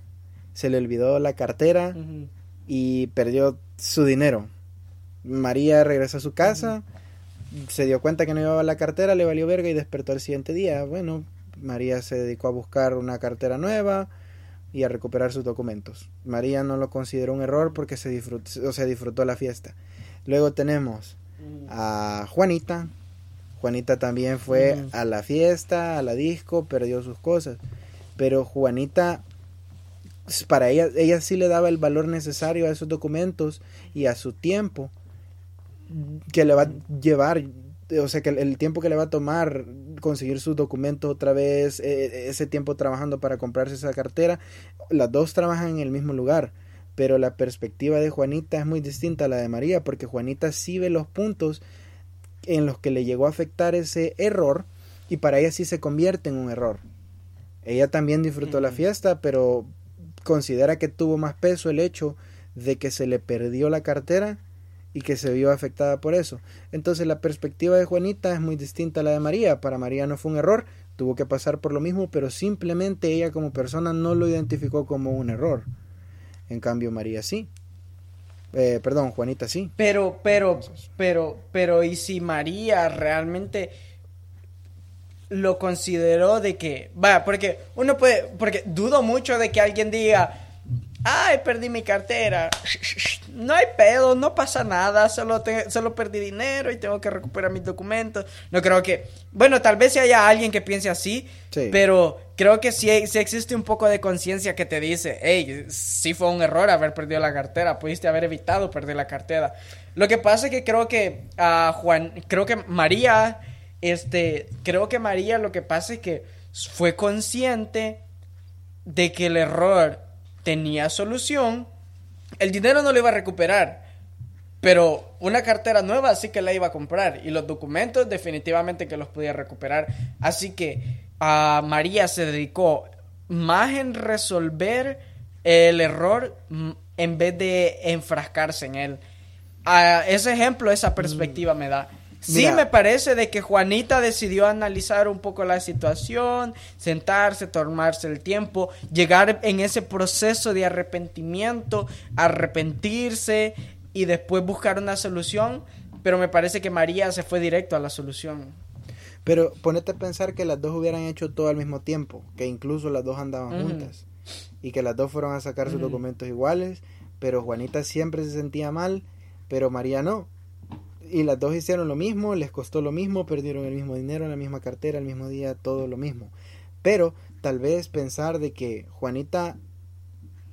se le olvidó la cartera y perdió su dinero. María regresó a su casa, se dio cuenta que no llevaba la cartera, le valió verga y despertó el siguiente día. Bueno, María se dedicó a buscar una cartera nueva y a recuperar sus documentos. María no lo consideró un error porque se disfrutó, o sea, disfrutó la fiesta. Luego tenemos a Juanita, Juanita también fue a la fiesta, a la disco, perdió sus cosas. Pero Juanita, para ella, ella sí le daba el valor necesario a esos documentos y a su tiempo que le va a llevar o sea, que el, tiempo que le va a tomar conseguir sus documentos otra vez, eh, ese tiempo trabajando para comprarse esa cartera, las dos trabajan en el mismo lugar, pero la perspectiva de Juanita es muy distinta a la de María, porque Juanita sí ve los puntos en los que le llegó a afectar ese error y para ella sí se convierte en un error. Ella también disfrutó la fiesta, pero considera que tuvo más peso el hecho de que se le perdió la cartera y que se vio afectada por eso. Entonces la perspectiva de Juanita es muy distinta a la de María. Para María no fue un error, tuvo que pasar por lo mismo, pero simplemente ella como persona no lo identificó como un error. En cambio María sí. Eh, perdón, Juanita sí. Pero, pero, pero, pero, ¿y si María realmente lo consideró de que, va, porque uno puede, porque dudo mucho de que alguien diga, ay, perdí mi cartera, no hay pedo, no pasa nada, solo, solo perdí dinero y tengo que recuperar mis documentos. No creo que, bueno, tal vez si haya alguien que piense así, pero creo que sí, existe un poco de conciencia que te dice, hey, sí fue un error haber perdido la cartera, pudiste haber evitado perder la cartera. Lo que pasa es que creo que a Juan, creo que María este, creo que María lo que pasa es que fue consciente de que el error tenía solución. El dinero no lo iba a recuperar, pero una cartera nueva sí que la iba a comprar y los documentos definitivamente que los podía recuperar. Así que a María se dedicó más en resolver el error mm, en vez de enfrascarse en él. A ese ejemplo, esa perspectiva me da. Sí me parece de que Juanita decidió analizar un poco la situación, sentarse, tomarse el tiempo, llegar en ese proceso de arrepentimiento, arrepentirse y después buscar una solución, pero me parece que María se fue directo a la solución. Pero ponete a pensar que las dos hubieran hecho todo al mismo tiempo, que incluso las dos andaban juntas y que las dos fueron a sacar sus documentos iguales, pero Juanita siempre se sentía mal, pero María no y las dos hicieron lo mismo, les costó lo mismo, perdieron el mismo dinero en la misma cartera, el mismo día, todo lo mismo. Pero tal vez pensar de que Juanita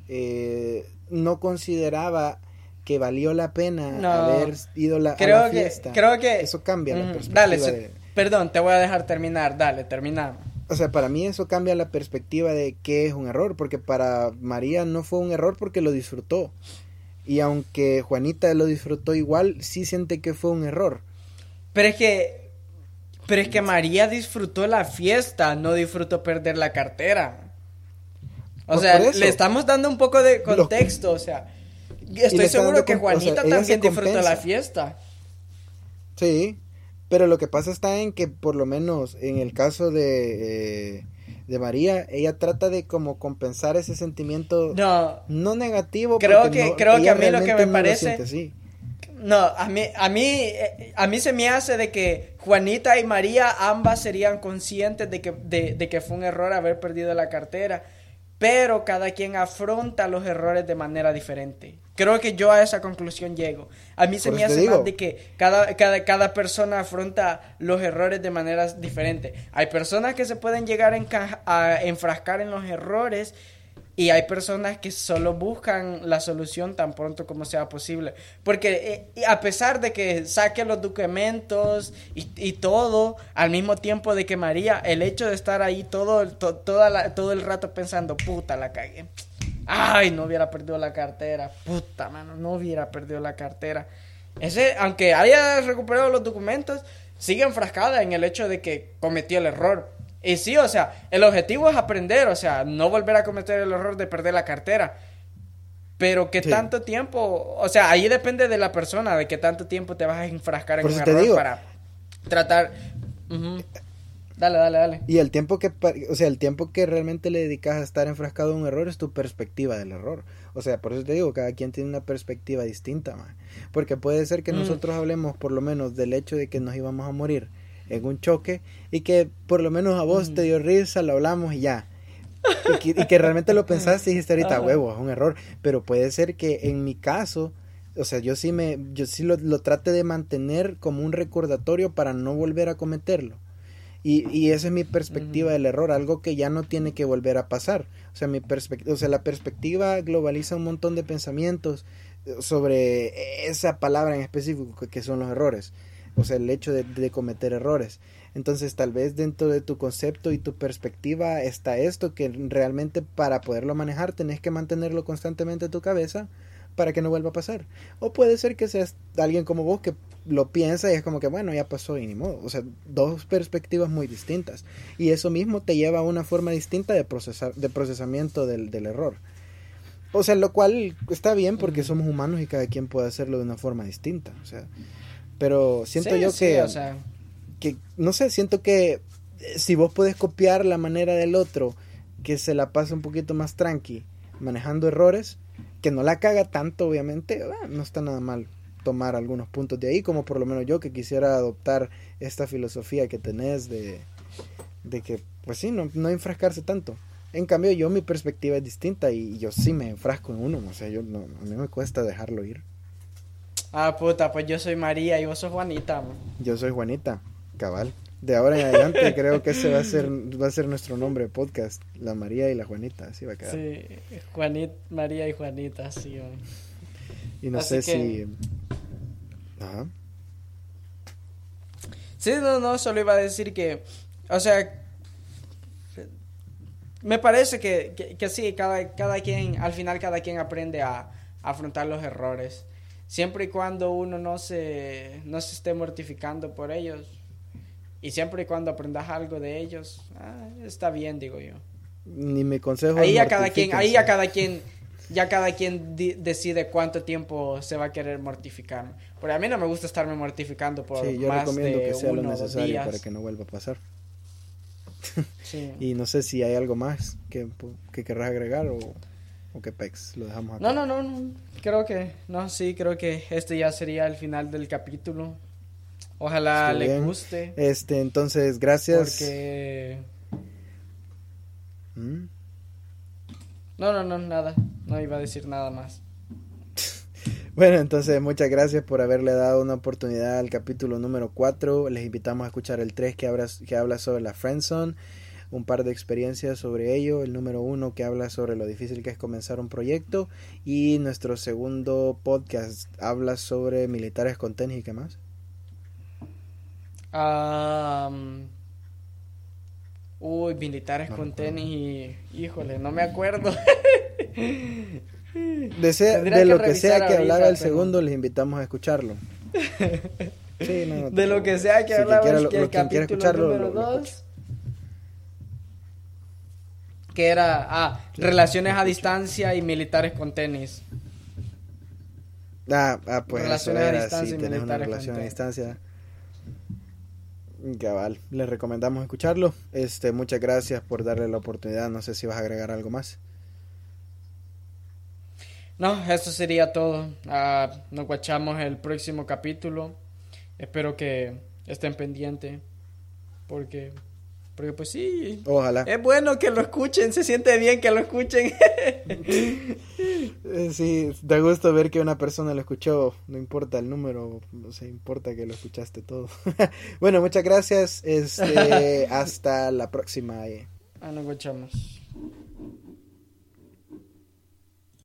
eh, no consideraba que valió la pena haber ido a la fiesta. creo que eso cambia la perspectiva. Dale, perdón, te voy a dejar terminar. Dale, terminamos. O sea, para mí eso cambia la perspectiva de qué es un error, porque para María no fue un error porque lo disfrutó. Y aunque Juanita lo disfrutó igual, sí siente que fue un error. Pero es que. Pero es que María disfrutó la fiesta, no disfrutó perder la cartera. O sea, le estamos dando un poco de contexto, o sea. Estoy seguro que Juanita también disfrutó la fiesta. Sí, pero lo que pasa está en que por lo menos en el caso de eh, de María, ella trata de como compensar ese sentimiento no, no negativo. Creo que, creo que a mí lo que me parece... No, a mí, a mí, a mí se me hace de que Juanita y María ambas serían conscientes de que, de, de que fue un error haber perdido la cartera pero cada quien afronta los errores de manera diferente. Creo que yo a esa conclusión llego. A mí se me hace más de que cada, cada, cada, persona afronta los errores de maneras diferentes. Hay personas que se pueden llegar a enfrascar en los errores y hay personas que solo buscan la solución tan pronto como sea posible. Porque eh, a pesar de que saque los documentos y, todo, al mismo tiempo de que María, el hecho de estar ahí todo, toda todo el rato pensando, puta, la cagué. Ay, no hubiera perdido la cartera. Puta, mano, no hubiera perdido la cartera. Ese, aunque haya recuperado los documentos, sigue enfrascada en el hecho de que cometió el error. Y sí, o sea, el objetivo es aprender, o sea, no volver a cometer el error de perder la cartera. Pero qué tanto tiempo, o sea, ahí depende de la persona, de qué tanto tiempo te vas a enfrascar en un error para tratar. Dale, dale, dale. Y el tiempo que, o sea, el tiempo que realmente le dedicas a estar enfrascado en un error es tu perspectiva del error. O sea, por eso te digo, cada quien tiene una perspectiva distinta, man. Porque puede ser que mm. nosotros hablemos por lo menos del hecho de que nos íbamos a morir en un choque y que por lo menos a vos te dio risa, lo hablamos y ya. Y que, realmente lo pensaste y dijiste ahorita, huevo, es un error. Pero puede ser que en mi caso, o sea, yo sí, me, yo sí lo, lo trate de mantener como un recordatorio para no volver a cometerlo. Y, y esa es mi perspectiva del error, algo que ya no tiene que volver a pasar. O sea, mi o sea, la perspectiva globaliza un montón de pensamientos sobre esa palabra en específico que son los errores. O sea, el hecho de, cometer errores. Entonces, tal vez dentro de tu concepto y tu perspectiva está esto que realmente para poderlo manejar tenés que mantenerlo constantemente en tu cabeza para que no vuelva a pasar. O puede ser que seas alguien como vos que lo piensa y es como que, bueno, ya pasó y ni modo. O sea, dos perspectivas muy distintas. Y eso mismo te lleva a una forma distinta de, procesar, de procesamiento del, del error. O sea, lo cual está bien porque somos humanos y cada quien puede hacerlo de una forma distinta. O sea, pero siento yo que, que, no sé, siento que eh, si vos podés copiar la manera del otro que se la pasa un poquito más tranqui, manejando errores, que no la caga tanto, obviamente, ah, no está nada mal tomar algunos puntos de ahí, como por lo menos yo que quisiera adoptar esta filosofía que tenés de, de que, pues sí, no, no enfrascarse tanto. En cambio, yo mi perspectiva es distinta y yo sí me enfrasco en uno, o sea, yo no, a mí me cuesta dejarlo ir. Ah, puta, pues yo soy María y vos sos Juanita. Yo soy Juanita, cabal. De ahora en adelante creo que ese va a ser va a ser nuestro nombre de podcast, la María y la Juanita, así va a quedar. Sí, Juanita, María y Juanita, sí. Y no sé si Ajá. Sí, no, no, solo iba a decir que, o sea, me parece que, que, sí, cada, cada quien, al final cada quien aprende a, afrontar los errores. Siempre y cuando uno no se, no se esté mortificando por ellos. Y siempre y cuando aprendas algo de ellos, ah, está bien, digo yo. Ni me consejo. Ahí a cada quien, ahí a cada quien, ya cada quien decide cuánto tiempo se va a querer mortificar. Porque a mí no me gusta estarme mortificando por sí, yo recomiendo que sea lo necesario para que no vuelva a pasar. y no sé si hay algo más que, que querrás agregar o, o pex, lo dejamos acá. No, no, no, no, creo que, no, sí, creo que este ya sería el final del capítulo. Ojalá le guste. Este, entonces, gracias. Porque... ¿Mm? No, no, no, nada. No iba a decir nada más. Bueno, entonces muchas gracias por haberle dado una oportunidad al capítulo número 4. Les invitamos a escuchar el 3 que habla, que habla sobre la friendzone, un par de experiencias sobre ello, el número 1 que habla sobre lo difícil que es comenzar un proyecto y nuestro segundo podcast habla sobre militares con tenis y qué más. uy, militares con tenis y híjole, no me acuerdo. De, lo que, sea que hablara el segundo, les invitamos a escucharlo. de lo que sea que si hablaba que el capítulo número 2 que era ah, relaciones a distancia y militares con tenis. Ah, ah pues relaciones a distancia y tenés una relación a distancia. Cabal, les recomendamos escucharlo. Este, muchas gracias por darle la oportunidad. No sé si vas a agregar algo más. No, eso sería todo. Ah, nos guachamos el próximo capítulo. Espero que estén pendientes. Porque, porque pues sí. Ojalá. Es bueno que lo escuchen. Se siente bien que lo escuchen. Eh, sí, da gusto ver que una persona lo escuchó. No importa el número. No se importa que lo escuchaste todo. bueno, muchas gracias. Este, hasta la próxima. Ah, nos guachamos.